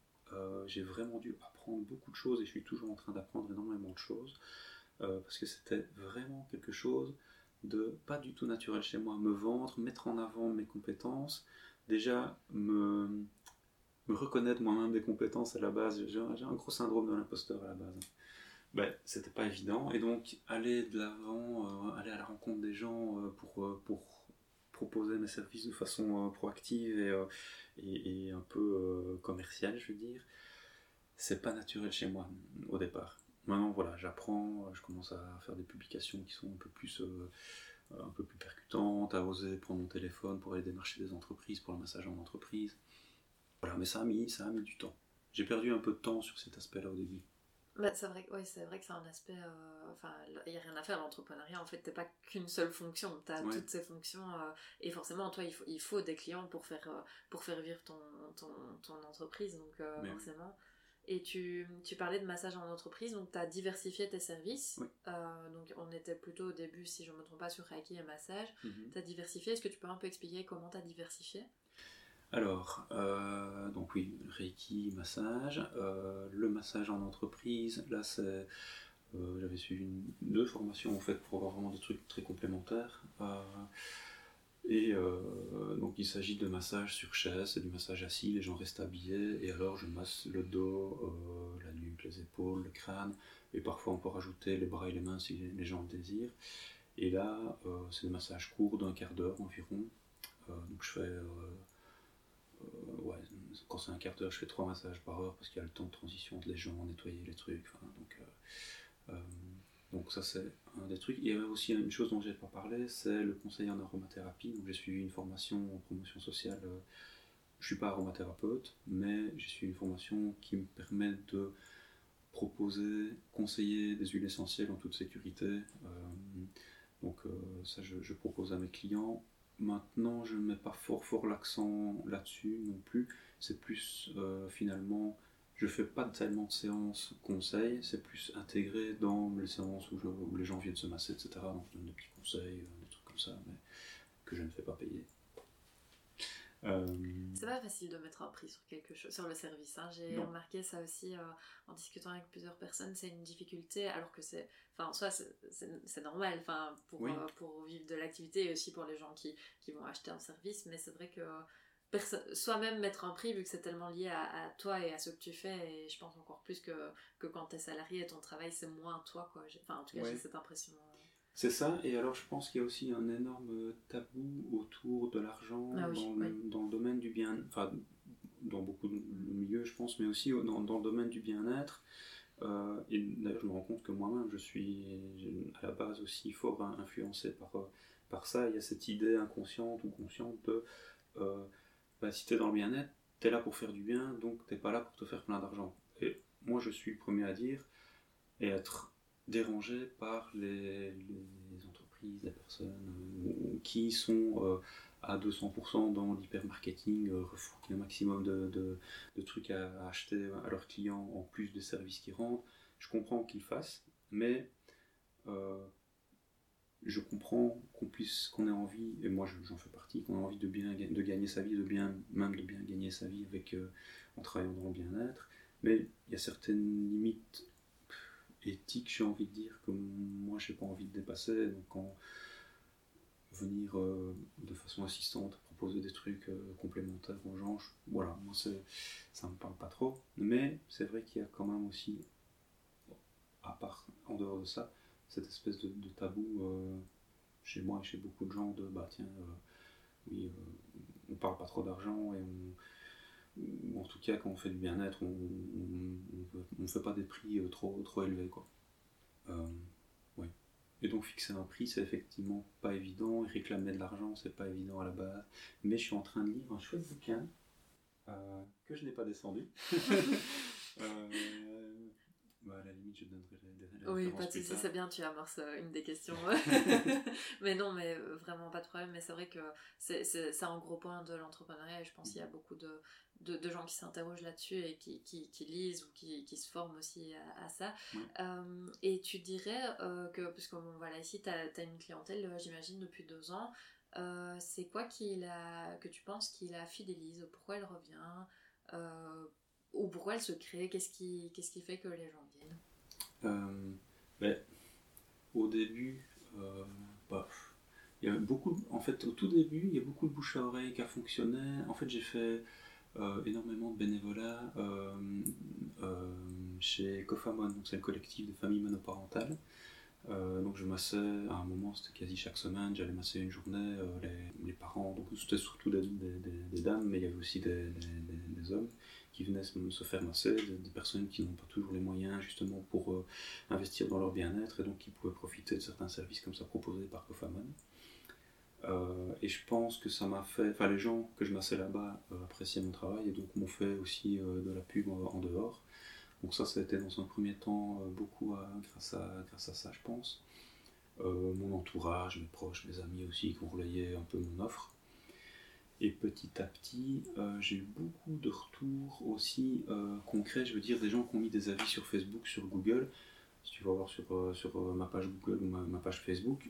j'ai vraiment dû apprendre beaucoup de choses et je suis toujours en train d'apprendre énormément de choses parce que c'était vraiment quelque chose de pas du tout naturel chez moi. Me vendre, mettre en avant mes compétences, déjà me me reconnaître moi-même des compétences à la base. J'ai un, gros syndrome de l'imposteur à la base. Ben, c'était pas évident. Et donc, aller de l'avant, euh, aller à la rencontre des gens euh, pour, euh, pour proposer mes services de façon proactive et, et, un peu commerciale, je veux dire, c'est pas naturel chez moi au départ. Maintenant, voilà, j'apprends, je commence à faire des publications qui sont un peu plus un peu plus percutantes, à oser prendre mon téléphone pour aller démarcher des entreprises, pour le massage en entreprise. Voilà, mais ça a mis, ça a mis du temps. J'ai perdu un peu de temps sur cet aspect-là au début. Bah, c'est vrai, ouais, c'est vrai que c'est un aspect. Euh, enfin, il n'y a rien à faire l'entrepreneuriat. En fait, t'es pas qu'une seule fonction. Tu as toutes ces fonctions. Euh, et forcément, toi, il faut, il faut des clients pour faire, euh, pour faire vivre ton, ton, ton entreprise. Donc, forcément. Et tu, tu, parlais de massage en entreprise, donc tu as diversifié tes services. donc on était plutôt au début, si je ne me trompe pas, sur Reiki et massage. Mhm. Tu as diversifié. Est-ce que tu peux un peu expliquer comment tu as diversifié? Alors, euh, donc oui, Reiki, massage. Euh, le massage en entreprise, là, c'est. Euh, j'avais suivi deux formations en fait pour avoir vraiment des trucs très complémentaires. et donc, il s'agit de massage sur chaise, c'est du massage assis, les gens restent habillés, et alors je masse le dos, la nuque, les épaules, le crâne, et parfois on peut rajouter les bras et les mains si les gens le désirent. Et là, c'est des massages courts d'un quart d'heure environ. donc, je fais ouais, quand c'est un quart d'heure, je fais trois massages par heure parce qu'il y a le temps de transition de les gens, nettoyer les trucs. donc, euh, euh, donc ça c'est un des trucs. Il y a aussi une chose dont j'ai pas parlé, c'est le conseil en aromathérapie. J'ai suivi une formation en promotion sociale. Je suis pas aromathérapeute, mais j'ai suivi une formation qui me permet de proposer, conseiller des huiles essentielles en toute sécurité. donc ça je, je, propose à mes clients Maintenant, je ne mets pas fort fort l'accent là-dessus non plus. C'est plus euh, finalement, je fais pas tellement de séances conseils, c'est plus intégré dans les séances où, les gens viennent se masser, etc. Donc je donne des petits conseils, euh, des trucs comme ça, mais que je ne fais pas payer. Euh, c'est pas facile de mettre un prix sur quelque chose, sur le service. Hein. J'ai remarqué ça aussi euh, en discutant avec plusieurs personnes, c'est une difficulté, alors que c'est, enfin, soit c'est normal, enfin, pour, euh, pour vivre de l'activité et aussi pour les gens qui, qui vont acheter un service, mais c'est vrai que soi-même mettre un prix vu que c'est tellement lié à, toi et à ce que tu fais et je pense encore plus que, que quand tu es salarié et ton travail c'est moins toi quoi enfin en tout cas j'ai cette impression c'est ça, et alors je pense qu'il y a aussi un énorme tabou autour de l'argent Ah oui, dans, le- dans le domaine du bien, enfin dans beaucoup de milieux, je pense, mais aussi dans, dans le domaine du bien-être. Euh, et d'ailleurs, je me rends compte que moi-même, je suis à la base aussi fort in- influencé par, euh, par ça. Il y a cette idée inconsciente ou consciente de euh, bah, si tu es dans le bien-être, tu es là pour faire du bien, donc t'es pas là pour te faire plein d'argent. Et moi, je suis le premier à dire et être dérangé par les, entreprises, les personnes euh, qui sont euh, à 200% dans l'hypermarketing, euh, refourguer un maximum de, de- trucs à, acheter à leurs clients en plus des services qu'ils rendent. Je comprends qu'ils fassent, mais je comprends qu'on puisse, qu'on ait envie, et moi je- j'en fais partie, qu'on ait envie de bien de gagner sa vie, de bien, même de bien gagner sa vie avec, en travaillant dans le bien-être. Mais il y a certaines limites pff, éthiques, j'ai envie de dire, que moi j'ai pas envie de dépasser. Donc quand venir euh, de façon assistante proposer des trucs euh, complémentaires aux gens, voilà, moi ça me parle pas trop. Mais c'est vrai qu'il y a quand même aussi, à part en dehors de ça, cette espèce de, tabou euh, chez moi et chez beaucoup de gens de bah tiens, oui, on parle pas trop d'argent et on, en tout cas quand on fait du bien-être, on ne fait pas des prix euh, trop, élevés quoi. Euh. Et donc fixer un prix, c'est effectivement pas évident. Et réclamer de l'argent, c'est pas évident à la base. Mais je suis en train de lire un chouette bouquin euh, que je n'ai pas descendu. Euh, bah, à la limite, je donnerai les Oui, pas de soucis, c'est bien, tu amorces euh, une des questions. mais non, mais euh, vraiment pas de problème. Mais c'est vrai que c'est un gros point de l'entrepreneuriat et je pense qu'il y a beaucoup de, de, de gens qui s'interrogent là-dessus et qui, qui, qui lisent ou qui, qui se forment aussi à, à ça. Ouais. Euh, et tu dirais euh, que, parce que bon, voilà, ici, tu as, une clientèle, j'imagine, depuis deux ans. Euh, c'est quoi la, que tu penses qui la fidélise? Pourquoi elle revient? Ou pourquoi elle se crée? Qu'est-ce qui, qu'est-ce qui fait que les gens viennent? Euh, ben, au début, euh, bah, y a beaucoup, en fait, au tout début, il y a beaucoup de bouche à oreille qui a fonctionné. En fait, j'ai fait euh, énormément de bénévolat chez Cofamon, donc c'est le collectif des familles monoparentales. Donc je massais, à un moment c'était quasi chaque semaine, j'allais masser une journée les, parents, donc c'était surtout des, dames, mais il y avait aussi des hommes qui venaient se, faire masser, des, personnes qui n'ont pas toujours les moyens justement pour euh, investir dans leur bien-être et donc qui pouvaient profiter de certains services comme ça proposés par Cofamon. Euh, et je pense que ça m'a fait, enfin les gens que je massais là-bas euh, appréciaient mon travail et donc m'ont fait aussi de la pub en, dehors. Donc ça, ça a été dans un premier temps beaucoup grâce, à, grâce à ça, je pense. Mon entourage, mes proches, mes amis aussi qui ont relayé un peu mon offre. Et petit à petit, euh, j'ai eu beaucoup de retours aussi euh, concrets, je veux dire des gens qui ont mis des avis sur Facebook, sur Google. Si tu vas voir sur, euh, sur ma page Google ou ma, ma page Facebook,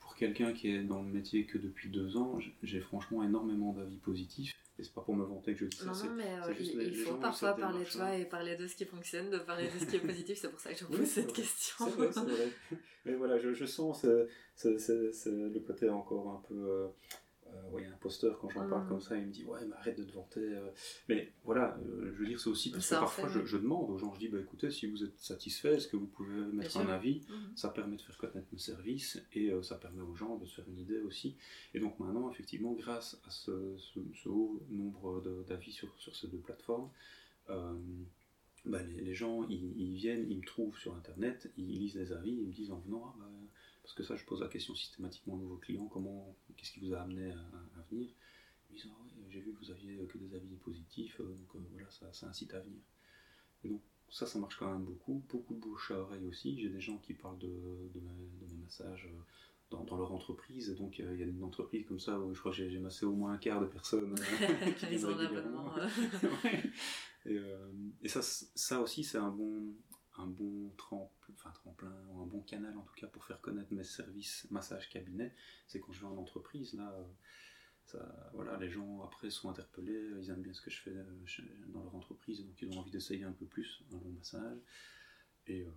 pour quelqu'un qui est dans le métier que depuis deux ans, j'ai franchement énormément d'avis positifs. Et c'est pas pour me vanter que je dis ça, Non, mais euh, juste il, les- gens faut parfois parler de toi et parler de ce qui fonctionne, de parler de ce qui est positif. C'est pour ça que je vous pose cette vrai. question. C'est vrai, c'est vrai. Mais voilà, je, je sens ce- ce- ce- ce- le côté encore un peu euh, euh, ouais, imposteur quand j'en parle Mm. comme ça. Il me dit Ouais, mais arrête de te vanter. euh. Mais voilà, euh, je veux dire, c'est aussi parce que Ça parfois je, demande aux gens Je dis bah, écoutez, si vous êtes satisfait, est-ce que vous pouvez mettre un avis? Mhm. Ça permet de faire connaître mes services et euh, ça permet aux gens de se faire une idée aussi. Et donc maintenant, effectivement, grâce à ce, ce- ce haut nombre d'avis sur, sur ces deux plateformes, euh, bah, les, les gens, ils, ils viennent, ils me trouvent sur Internet, ils lisent les avis, ils me disent en venant, ah, bah, parce que ça, je pose la question systématiquement aux nouveaux clients, comment, qu'est-ce qui vous a amené à, venir Ils disent, ah ouais, j'ai vu que vous aviez que des avis positifs, euh, donc euh, voilà, ça, ça incite à venir. Et donc, ça, ça marche quand même beaucoup. Beaucoup de bouche à oreille aussi. J'ai des gens qui parlent de, de, mes, de mes massages euh, dans, dans leur entreprise. Donc, euh, il y a une entreprise comme ça où je crois que j'ai massé au moins un quart de personnes euh, qui Ils viennent ont un régulièrement. abonnement. euh. Ouais. et, euh, et ça, ça aussi, c'est un bon, un bon tremplin, enfin tremplin, ou un bon canal en tout cas pour faire connaître mes services massage cabinet. C'est quand je vais en entreprise, là, euh, ça, voilà, les gens après sont interpellés, ils aiment bien ce que je fais euh, dans leur entreprise, donc ils ont envie d'essayer un peu plus un bon massage. Et euh,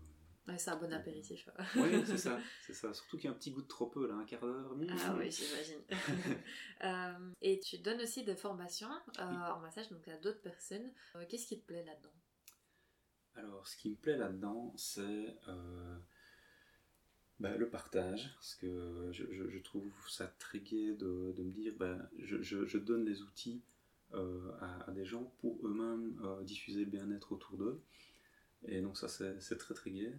Ouais, c'est un bon apéritif. oui, c'est ça, c'est ça. Surtout qu'il y a un petit goût de trop peu là, un quart d'heure. mmh. Ah oui, j'imagine. Euh, et tu donnes aussi des formations euh, en massage donc à d'autres personnes. Euh, Qu'est-ce qui te plaît là-dedans? Alors, ce qui me plaît là-dedans, c'est euh, bah, Le partage, parce que je, trouve ça très gai de, me dire bah, je, donne les outils euh, à, des gens pour eux-mêmes euh, diffuser le bien-être autour d'eux. Et donc ça c'est très très gai.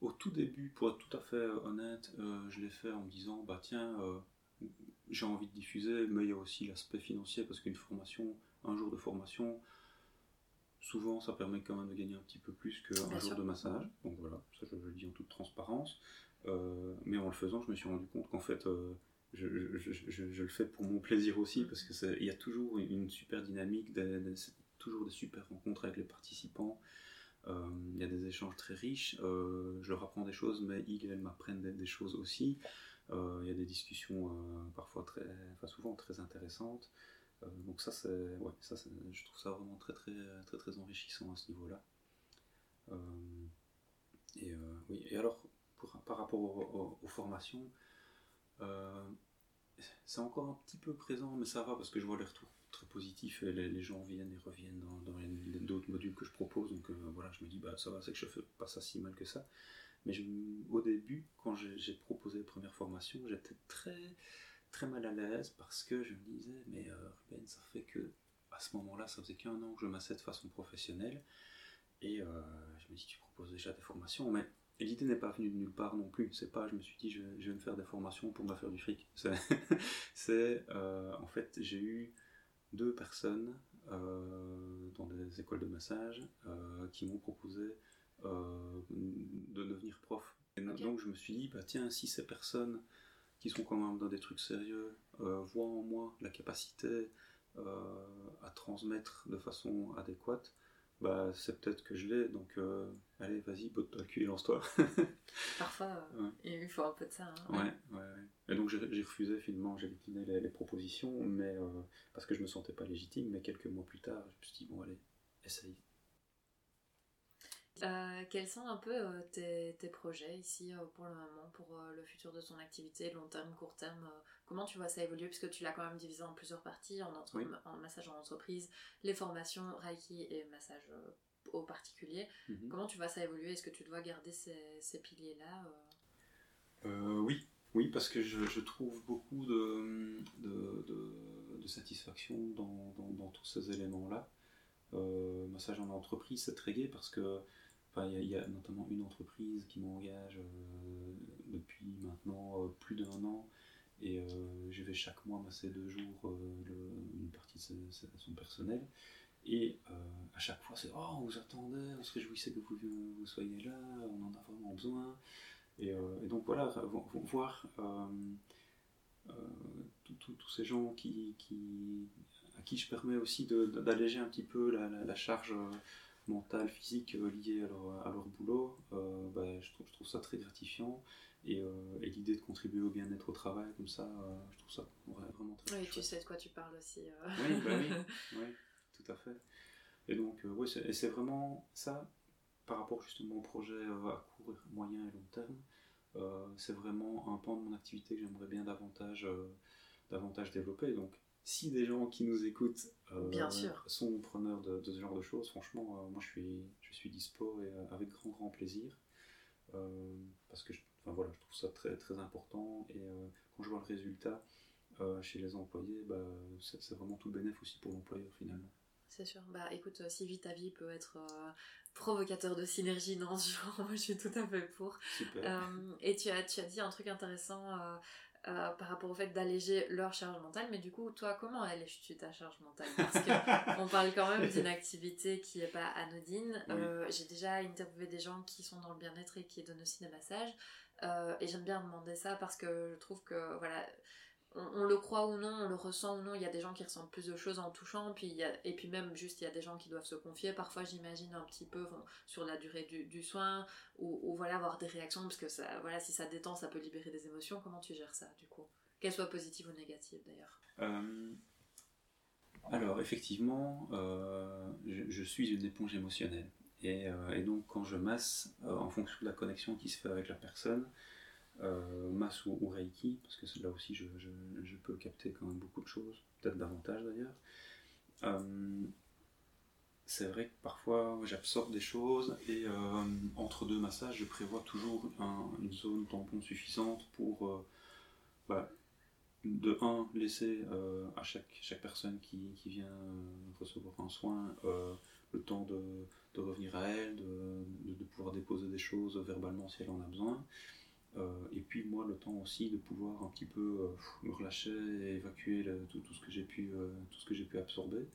Au tout début, pour être tout à fait honnête, je l'ai fait en me disant bah tiens, j'ai envie de diffuser, mais il y a aussi l'aspect financier parce qu'une formation, un jour de formation, souvent ça permet quand même de gagner un petit peu plus qu'un jour de massage. Donc voilà, ça je, le dis en toute transparence. Euh, mais en le faisant, je me suis rendu compte qu'en fait, euh, je, le fais pour mon plaisir aussi, parce qu'il y a toujours une super dynamique, toujours des super rencontres avec les participants. Euh, il y a des échanges très riches. je leur apprends des choses, mais ils, elles m'apprennent des, choses aussi. Il y a des discussions parfois très, enfin souvent très intéressantes. Euh, donc ça, c'est, ouais, ça je trouve ça vraiment très très très très enrichissant à ce niveau-là. Euh, et euh, oui, et alors par rapport aux, formations, c'est encore un petit peu présent, mais ça va parce que je vois les retours très positifs et les, gens viennent et reviennent dans, d'autres modules que je propose. Donc voilà, je me dis, bah ça va, c'est que je fais pas ça si mal que ça. Mais au début, quand j'ai proposé les premières formations, j'étais très très mal à l'aise parce que je me disais, mais euh, Ruben, ça fait que à ce moment-là, ça faisait qu'un an que je massais de façon professionnelle. Et euh, je me dis, tu proposes déjà des formations, mais l'idée n'est pas venue de nulle part non plus. C'est pas, je me suis dit, je, vais me faire des formations pour me faire du fric. C'est, euh, en fait, j'ai eu deux personnes dans des écoles de massage qui m'ont proposé de devenir prof. Et donc je me suis dit, bah tiens, si ces personnes qui sont quand même dans des trucs sérieux, euh, voient en moi la capacité euh, à transmettre de façon adéquate, bah, c'est peut-être que je l'ai, donc euh, allez, vas-y, botte-toi le cul et lance-toi. Parfois, il faut un peu de ça. Hein, ouais. Ouais, Et donc j'ai refusé finalement, j'ai décliné les, propositions, mais parce que je me sentais pas légitime, mais quelques mois plus tard, je me suis dit, bon, allez, essaye. Euh, quels sont un peu euh, tes, projets ici euh, pour le moment, pour le futur de ton activité, long terme, court terme Comment tu vois ça évoluer? Puisque tu l'as quand même divisé en plusieurs parties, en, en massage en entreprise, les formations Reiki et massage au particulier. Mhm. Comment tu vois ça évoluer? Est-ce que tu dois garder ces, piliers-là Oui, oui, parce que je, trouve beaucoup de, de, satisfaction dans, dans, tous ces éléments-là. massage en entreprise, c'est très gai parce que il y, a notamment une entreprise qui m'engage euh, depuis maintenant euh, plus d'un an et euh, je vais chaque mois masser deux jours une partie de, son personnel. Et à chaque fois, c'est Oh, on vous attendait, on se réjouissait que vous, soyez là, on en a vraiment besoin. Et, donc voilà, voir tous ces gens qui, à qui je permets aussi d'alléger un petit peu la charge mentale, physique euh, liées à leur, à leur boulot, euh, bah, je, trouve, je, trouve, ça très gratifiant. Et, euh, et l'idée de contribuer au bien-être au travail, comme ça, je trouve ça vraiment très Oui, tu sais de quoi tu parles aussi. Oui, bah oui, oui, tout à fait. Et donc, oui, c'est vraiment ça, par rapport justement au projet à court, moyen et long terme, c'est vraiment un pan de mon activité que j'aimerais bien davantage, davantage développer. Donc, si des gens qui nous écoutent euh, sont preneurs de, ce genre de choses, franchement, euh, moi je suis, je suis dispo et euh, avec grand grand plaisir. parce que je, voilà, je trouve ça très, très important et quand je vois le résultat chez les employés, bah, c'est vraiment tout bénéfice aussi pour l'employeur finalement. C'est sûr. Bah écoute, si vite ta vie peut être provocateur de synergie dans ce genre, moi je suis tout à fait pour. Super. et tu as, tu as dit un truc intéressant euh, par rapport au fait d'alléger leur charge mentale. Mais du coup, toi, comment allèges-tu ta charge mentale? Parce qu'on parle quand même d'une activité qui n'est pas anodine. Euh, j'ai déjà interviewé des gens qui sont dans le bien-être et qui donnent aussi des massages. Euh, et j'aime bien demander ça parce que je trouve que, voilà, on, le croit ou non, on le ressent ou non, il y a des gens qui ressentent plus de choses en touchant, puis et puis même juste il y a des gens qui doivent se confier, parfois j'imagine un petit peu sur la durée du, soin, ou, voilà avoir des réactions, parce que ça, voilà, si ça détend, ça peut libérer des émotions, comment tu gères ça du coup? Qu'elles soient positives ou négatives d'ailleurs. Euh, Alors effectivement, euh, je, suis une éponge émotionnelle, et, euh, et, donc quand je masse, en fonction de la connexion qui se fait avec la personne, euh, Mas ou, Reiki, parce que là aussi je, peux capter quand même beaucoup de choses, peut-être davantage d'ailleurs. Euh, c'est vrai que parfois j'absorbe des choses et euh, entre deux massages, je prévois toujours une zone tampon suffisante pour, euh, de un, laisser à chaque personne qui, vient recevoir un soin le temps de, revenir à elle, de, pouvoir déposer des choses verbalement si elle en a besoin. Et puis moi, le temps aussi de pouvoir un petit peu me relâcher et évacuer tout, tout, ce que j'ai pu, tout que j'ai pu absorber.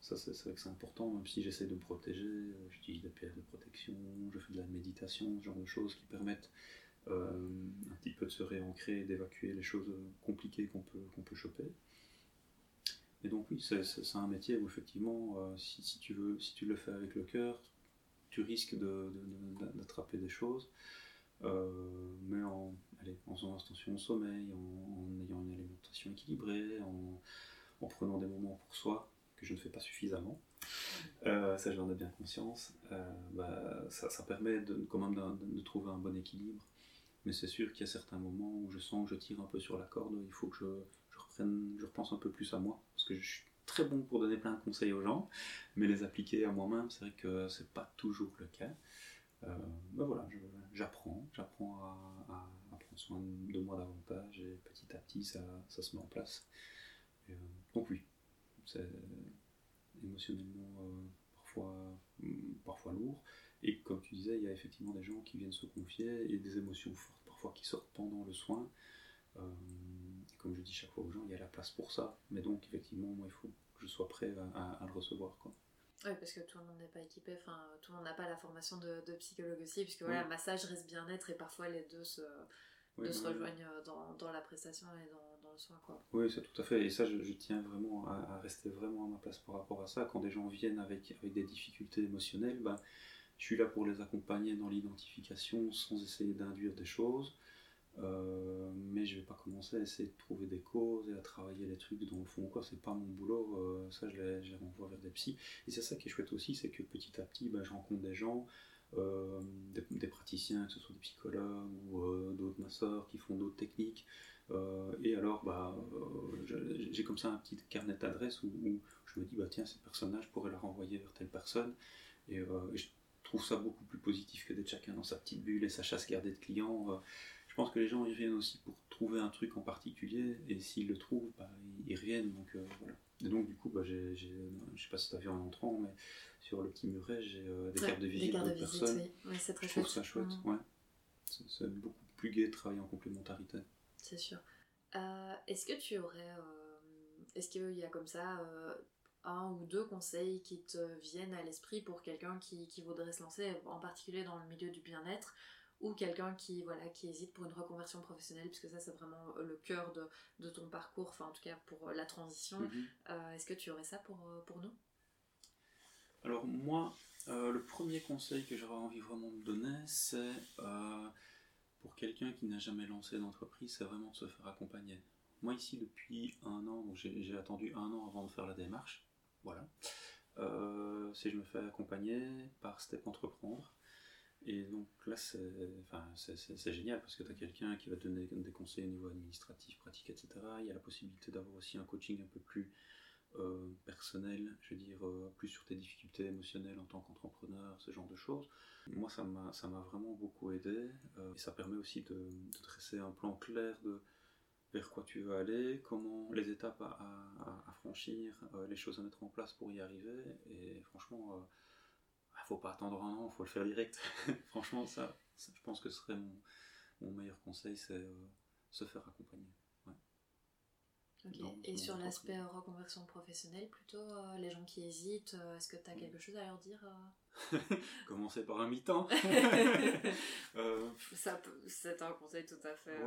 Ça, c'est vrai que c'est important, même si j'essaie de me protéger, euh, j'utilise des pierres de protection, je fais de la méditation, ce genre de choses qui permettent euh, un petit peu de se réancrer, d'évacuer les choses compliquées qu'on peut, qu'on peut choper. Et donc oui, c'est un métier où effectivement, euh, si, tu veux, si tu le fais avec le cœur, tu risques d'attraper des choses, mais en, faisant attention au sommeil, en, ayant une alimentation équilibrée, en, en prenant des moments pour soi, que je ne fais pas suffisamment. Euh, ça, j'en ai bien conscience. Euh, bah, ça, permet quand même de, trouver un bon équilibre. Mais c'est sûr qu'il y a certains moments où je sens que je tire un peu sur la corde. Il faut que je, reprenne, je repense un peu plus à moi. Parce que je suis très bon pour donner plein de conseils aux gens, mais les appliquer à moi-même, c'est vrai que c'est pas toujours le cas. Euh, bah voilà, j'apprends, j'apprends à, prendre soin de moi davantage et petit à petit ça, se met en place. donc oui, c'est émotionnellement euh, parfois, mm, parfois lourd. Et comme tu disais, il y a effectivement des gens qui viennent se confier et des émotions fortes parfois qui sortent pendant le soin. Euh, comme je dis chaque fois aux gens, il y a la place pour ça. Mais donc, effectivement, moi, il faut que je sois prêt à, le recevoir. Quoi. Oui, parce que tout le monde n'est pas équipé, enfin, tout le monde n'a pas la formation de, psychologue aussi, puisque voilà, massage reste bien-être et parfois les deux se, se rejoignent euh, dans, dans, la prestation et dans, oui, c'est tout à fait. Et ça, je, tiens vraiment à, rester vraiment à ma place par rapport à ça. Quand des gens viennent avec, avec des difficultés émotionnelles, ben, je suis là pour les accompagner dans l'identification sans essayer d'induire des choses. Euh, mais je vais pas commencer à essayer de trouver des causes et à travailler les trucs dans le fond quoi c'est pas mon boulot euh, ça je les, je renvoie vers des psys et c'est ça qui est chouette aussi c'est que petit à petit ben, je rencontre des gens euh, des, praticiens que ce soit des psychologues ou d'autres masseurs qui font d'autres techniques et alors, bah, j'ai comme ça un petit carnet d'adresses où, je me dis, bah, tiens, cette personne-là, je pourrais la renvoyer vers telle personne. Et, je trouve ça beaucoup plus positif que d'être chacun dans sa petite bulle et sa chasse gardée de clients. Je pense que les gens, ils viennent aussi pour trouver un truc en particulier, et s'ils le trouvent, bah, ils, reviennent. Donc, voilà. Et donc, du coup, bah, j'ai, je sais pas si tu as vu en entrant, mais sur le petit muret, j'ai des cartes de visite de personnes. Oui. c'est très je trouve ça chouette. Mmh. Ouais. C'est, beaucoup plus gai de travailler en complémentarité c'est sûr. Euh, est-ce que tu aurais. Euh, est-ce qu'il y a comme ça euh, un ou deux conseils qui te viennent à l'esprit pour quelqu'un qui, voudrait se lancer, en particulier dans le milieu du bien-être ou quelqu'un qui voilà qui hésite pour une reconversion professionnelle puisque ça c'est vraiment le cœur de, ton parcours enfin en tout cas pour la transition mhm. est-ce que tu aurais ça pour, pour nous? Alors moi le premier conseil que j'aurais envie vraiment de donner c'est pour quelqu'un qui n'a jamais lancé d'entreprise, c'est vraiment de se faire accompagner. Moi ici depuis un an, j'ai attendu un an avant de faire la démarche, voilà. Euh, si je me fais accompagner par Step Entreprendre, et donc là c'est génial parce que tu as quelqu'un qui va te donner des conseils au niveau administratif, pratique, etc. Il y a la possibilité d'avoir aussi un coaching un peu plus euh, personnel, je veux dire, euh, plus sur tes difficultés émotionnelles en tant qu'entrepreneur, ce genre de choses. Moi, ça m'a vraiment beaucoup aidé. Euh, et ça permet aussi de, de, dresser un plan clair de vers quoi tu veux aller, comment les étapes à, à, franchir, les choses à mettre en place pour y arriver. Et franchement, faut pas attendre un an, il faut le faire direct. franchement, ça, je pense que ce serait mon, mon meilleur conseil, c'est se faire accompagner. Et sur l'aspect euh, reconversion professionnelle, plutôt euh, les gens qui hésitent, euh, est-ce que tu as quelque chose à leur dire Commencer par un mi-temps. c'est un conseil tout à fait.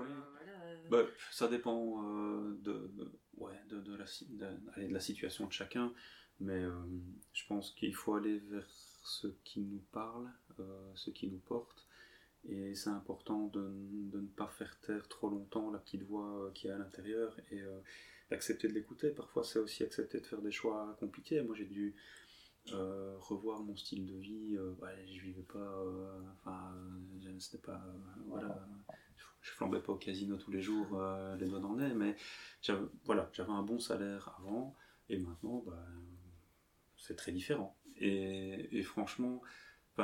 Bah, ça dépend de, ouais, de, de, la, de, la, situation de chacun, mais je pense qu'il faut aller vers ce qui nous parle, ce qui nous porte. Et c'est important de, de, ne pas faire taire trop longtemps la petite voix qui est à l'intérieur et euh, d'accepter de l'écouter. Parfois, c'est aussi accepter de faire des choix compliqués. Moi, j'ai dû euh, revoir mon style de vie. Euh, je vivais pas. enfin, c'était pas. voilà. Je flambais pas au casino tous les jours, les doigts dans le nez, mais j'avais, voilà, un bon salaire avant et maintenant, bah, c'est très différent. Et, et franchement,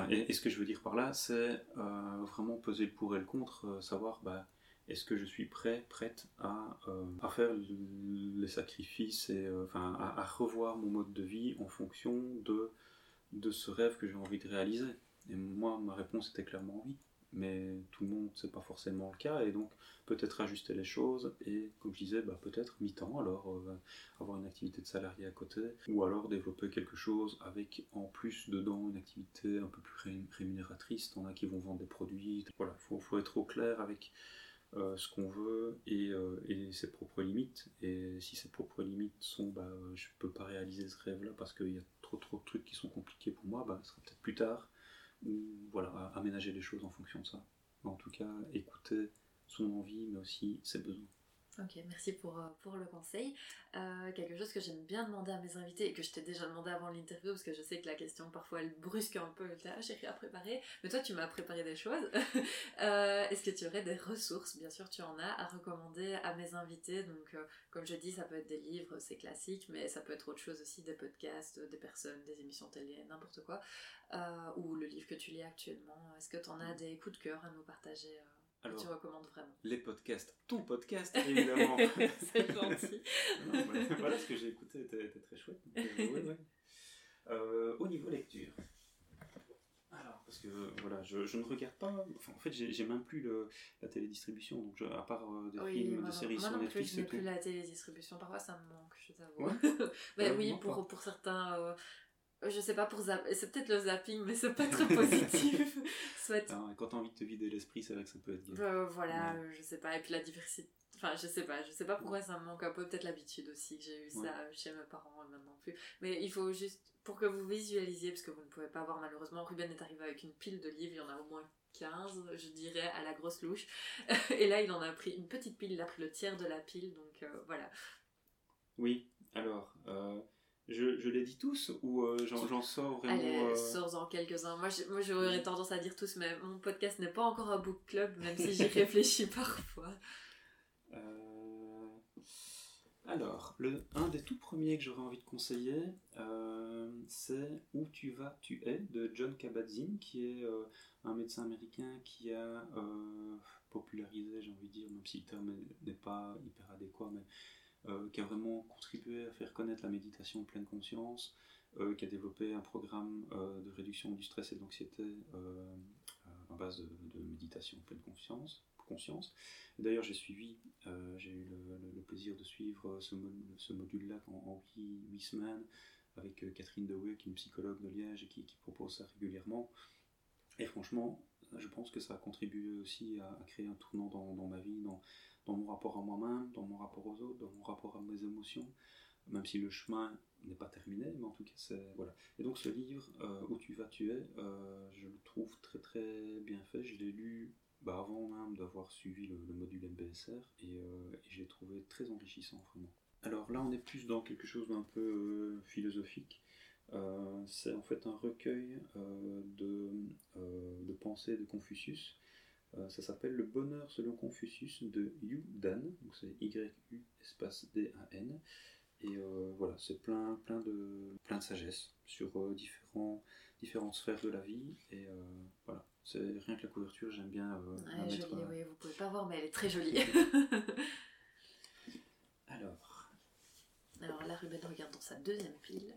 et, ce que je veux dire par là, c'est euh, vraiment peser le pour et le contre, euh, savoir bah, est-ce que je suis prêt, prête à, euh, faire les sacrifices et à, revoir mon mode de vie en fonction de, de ce rêve que j'ai envie de réaliser. Et moi, ma réponse était clairement oui mais tout le monde c'est pas forcément le cas et donc peut-être ajuster les choses et comme je disais bah, peut-être mi-temps alors euh, avoir une activité de salarié à côté ou alors développer quelque chose avec en plus dedans une activité un peu plus rémunératrice. T'en as qui vont vendre des produits voilà faut, faut être au clair avec euh, ce qu'on veut et, euh, et, ses propres limites. Et si ses propres limites sont bah, je peux pas réaliser ce rêve là parce qu'il y a trop trop de trucs qui sont compliqués pour moi bah, ce sera peut-être plus tard voilà, aménager les choses en fonction de ça. En tout cas, écouter son envie, mais aussi ses besoins. Ok, merci pour, euh, pour le conseil. Euh, quelque chose que j'aime bien demander à mes invités et que je t'ai déjà demandé avant l'interview parce que je sais que la question parfois elle brusque un peu, ah, j'ai rien préparé, mais toi tu m'as préparé des choses. euh, Est-ce que tu aurais des ressources, bien sûr tu en as, à recommander à mes invités Donc euh, comme je dis, ça peut être des livres, c'est classique, mais ça peut être autre chose aussi, des podcasts, des personnes, des émissions télé, n'importe quoi, ou le livre que tu lis actuellement. Est-ce que tu en as des coups de cœur à nous partager alors, tu recommandes vraiment Les podcasts, ton podcast évidemment. c'est gentil. voilà, ce que j'ai écouté était, très chouette. Euh, euh, au niveau lecture. Alors, parce que voilà, je, je ne regarde pas. Enfin, en fait, j'ai même plus le, la télédistribution, donc à part euh, des films, des séries sur Netflix. Plus, je n'ai plus la télédistribution. Parfois, ça me manque, je t'avoue. Mais oui, pour, pour certains je sais pas pour zapper, c'est peut-être le zapping, mais c'est pas très positif. Soit... Alors, quand t'as envie de te vider l'esprit, c'est vrai que ça peut être. Euh, voilà, je sais pas. Et puis la diversité. Enfin, je sais pas, je sais pas pourquoi ça me manque un peu. Peut-être l'habitude aussi que j'ai eu ça chez mes parents et maintenant plus. Mais il faut juste, pour que vous visualisiez, parce que vous ne pouvez pas voir malheureusement, Ruben est arrivé avec une pile de livres, il y en a au moins 15, je dirais, à la grosse louche. et là, il en a pris une petite pile, il a pris le tiers de la pile, donc euh, voilà. Oui, alors. Euh je, je les dis tous ou euh, j'en sors vraiment Allez, euh... sors-en quelques-uns. Moi, j'aurais tendance à dire tous, mais mon podcast n'est pas encore un book club, même si j'y réfléchis parfois. Euh, alors, le, un des tout premiers que j'aurais envie de conseiller, euh, c'est Où tu vas, tu es de John Kabat-Zinn, qui est un médecin américain qui a popularisé, j'ai envie de dire, même si le terme n'est pas hyper adéquat, mais euh, qui a vraiment contribué à faire connaître la méditation de pleine conscience, euh, qui a développé un programme euh, de réduction du stress et de l'anxiété à base de, méditation de pleine conscience. D'ailleurs, j'ai suivi, j'ai eu le, plaisir de suivre ce, module-là en, 8, semaines avec Catherine Dewey, qui est une psychologue de Liège et qui, propose ça régulièrement. Et franchement, je pense que ça a contribué aussi à, créer un tournant dans, ma vie, dans mon rapport à moi-même, dans mon rapport aux autres, dans mon rapport à mes émotions, même si le chemin n'est pas terminé, mais en tout cas c'est voilà. Et donc ce livre euh, où tu vas tu es, euh, je le trouve très très bien fait. Je l'ai lu bah, avant même d'avoir suivi le, module MBSR et, euh, je l'ai trouvé très enrichissant vraiment. Alors là on est plus dans quelque chose d'un peu philosophique. c'est en fait un recueil de, pensées de Confucius euh, ça s'appelle Le bonheur selon Confucius de Yu Dan, donc c'est Y-U espace D-A-N. Et euh, voilà, c'est plein, plein, de, plein de sagesse sur euh, différents, différentes sphères de la vie. Et voilà, c'est rien que la couverture, j'aime bien la mettre. Jolie, oui, vous pouvez pas voir, mais elle est très jolie. Alors. Alors là, Ruben regarde dans sa deuxième pile.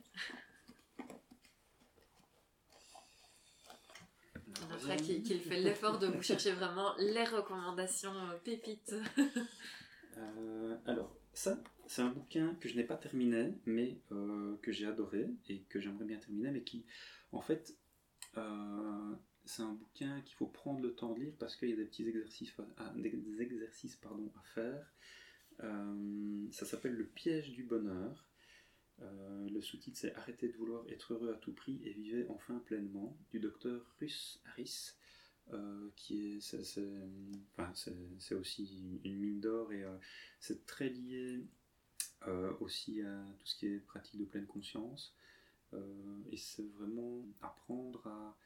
Après qu'il fait l'effort de vous chercher vraiment les recommandations euh, pépites. Euh, alors, ça, c'est un bouquin que je n'ai pas terminé, mais euh, que j'ai adoré et que j'aimerais bien terminer, mais qui, en fait, c'est un bouquin qu'il faut prendre le temps de lire parce qu'il y a des petits exercices des exercices, pardon, à faire. ça s'appelle Le piège du bonheur. Euh, le sous-titre c'est Arrêtez de vouloir être heureux à tout prix et vivez enfin pleinement du docteur Russ Harris, euh, qui est aussi une mine d'or et euh, c'est très lié aussi à tout ce qui est pratique de pleine conscience. et c'est vraiment apprendre à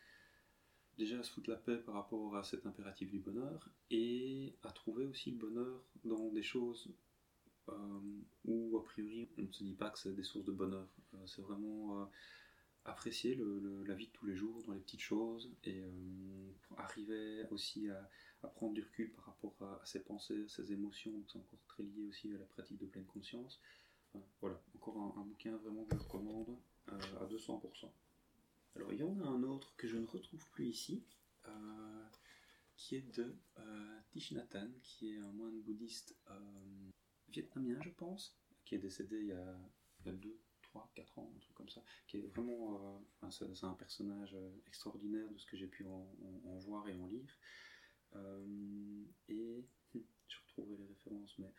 déjà à se foutre la paix par rapport à cet impératif du bonheur et à trouver aussi le bonheur dans des choses où a priori on ne se dit pas que c'est des sources de bonheur. Euh, c'est vraiment apprécier le, la vie de tous les jours dans les petites choses et arriver aussi à, prendre du recul par rapport à, ses pensées, à ses émotions. c'est encore très lié aussi à la pratique de pleine conscience. voilà, encore un, bouquin vraiment que je recommande à 200%. Alors il y en a un autre que je ne retrouve plus ici, qui est de euh, Hanh, qui est un moine bouddhiste vietnamien, je pense, qui est décédé il y a, il y a 2, 3, 4 ans, un truc comme ça, qui est vraiment, euh, c'est un personnage euh, extraordinaire de ce que j'ai pu en, voir et en lire. Euh, et je retrouverai les références, mais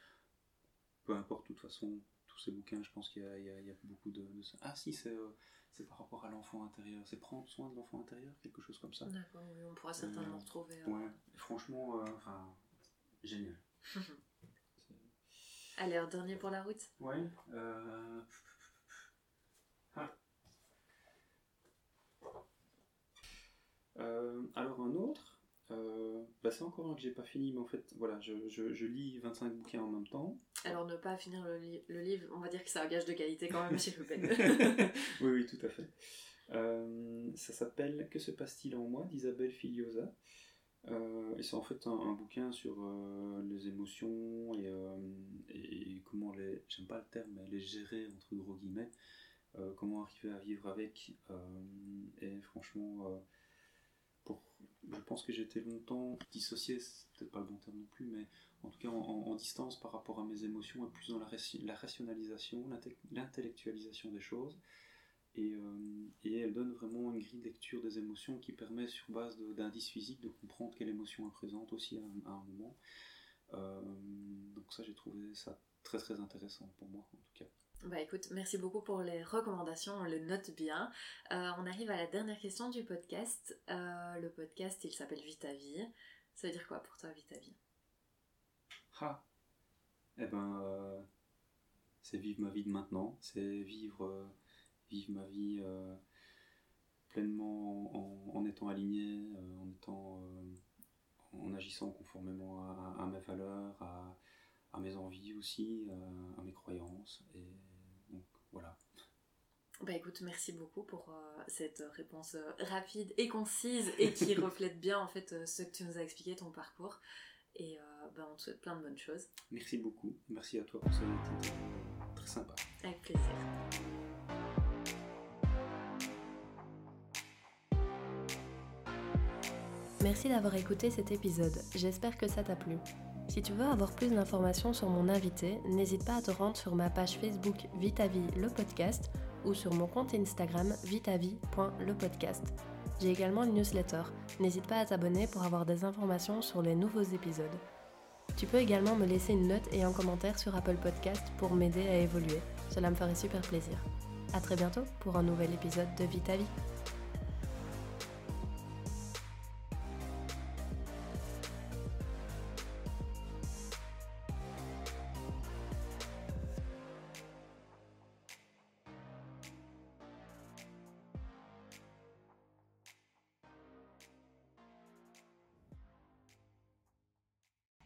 peu importe, de toute façon, tous ces bouquins, je pense qu'il y, a beaucoup de, Ah si, c'est par rapport à l'enfant intérieur, c'est prendre soin de l'enfant intérieur, quelque chose comme ça. D'accord, oui, on pourra certainement retrouver. Ouais, franchement, enfin, génial. Allez, un dernier pour la route Ouais. Euh... Ah. Euh, alors un autre, euh, bah c'est encore un que j'ai pas fini, mais en fait, voilà, je, je, lis 25 bouquins en même temps. Alors ne pas finir le, le livre, on va dire que c'est un gage de qualité quand même, s'il vous plaît. oui, oui, tout à fait. Ça s'appelle Que se passe-t-il en moi d'Isabelle Filiosa. Euh, c'est en fait un, bouquin sur euh, les émotions euh, et, comment les, j'aime pas le terme, les gérer entre gros guillemets, comment arriver à vivre avec. et franchement, pour, je pense que j'étais longtemps dissocié, c'est peut-être pas le bon terme non plus, mais en tout cas en, distance par rapport à mes émotions et plus dans la, la rationalisation, l'intellectualisation des choses. Euh, et, elle donne vraiment une grille de lecture des émotions qui permet, sur base d'indices physiques, de comprendre quelle émotion est présente aussi à, un moment. Euh, donc ça, j'ai trouvé ça très très intéressant pour moi en tout cas. Bah écoute, merci beaucoup pour les recommandations, on le note bien. Euh, on arrive à la dernière question du podcast. le podcast, il s'appelle Vita Vie. Ça veut dire quoi pour toi, Vita Vie? Ah Eh ben, c'est vivre ma vie de maintenant, c'est vivre vivre ma vie euh, pleinement en, étant aligné, euh, en étant euh, en agissant conformément à, mes valeurs, à, mes envies aussi, à mes croyances. Et donc voilà. Bah écoute, merci beaucoup pour cette réponse rapide et concise et qui reflète bien en fait ce que tu nous as expliqué, ton parcours. Et bah, on te souhaite plein de bonnes choses. Merci beaucoup. Merci à toi pour cette très sympa. Avec plaisir. Merci d'avoir écouté cet épisode, j'espère que ça t'a plu. Si tu veux avoir plus d'informations sur mon invité, n'hésite pas à te rendre sur ma page Facebook Vitavie le podcast ou sur mon compte Instagram vitavie.lepodcast. J'ai également une newsletter, n'hésite pas à t'abonner pour avoir des informations sur les nouveaux épisodes. Tu peux également me laisser une note et un commentaire sur Apple Podcast pour m'aider à évoluer, cela me ferait super plaisir. A très bientôt pour un nouvel épisode de Vitavie.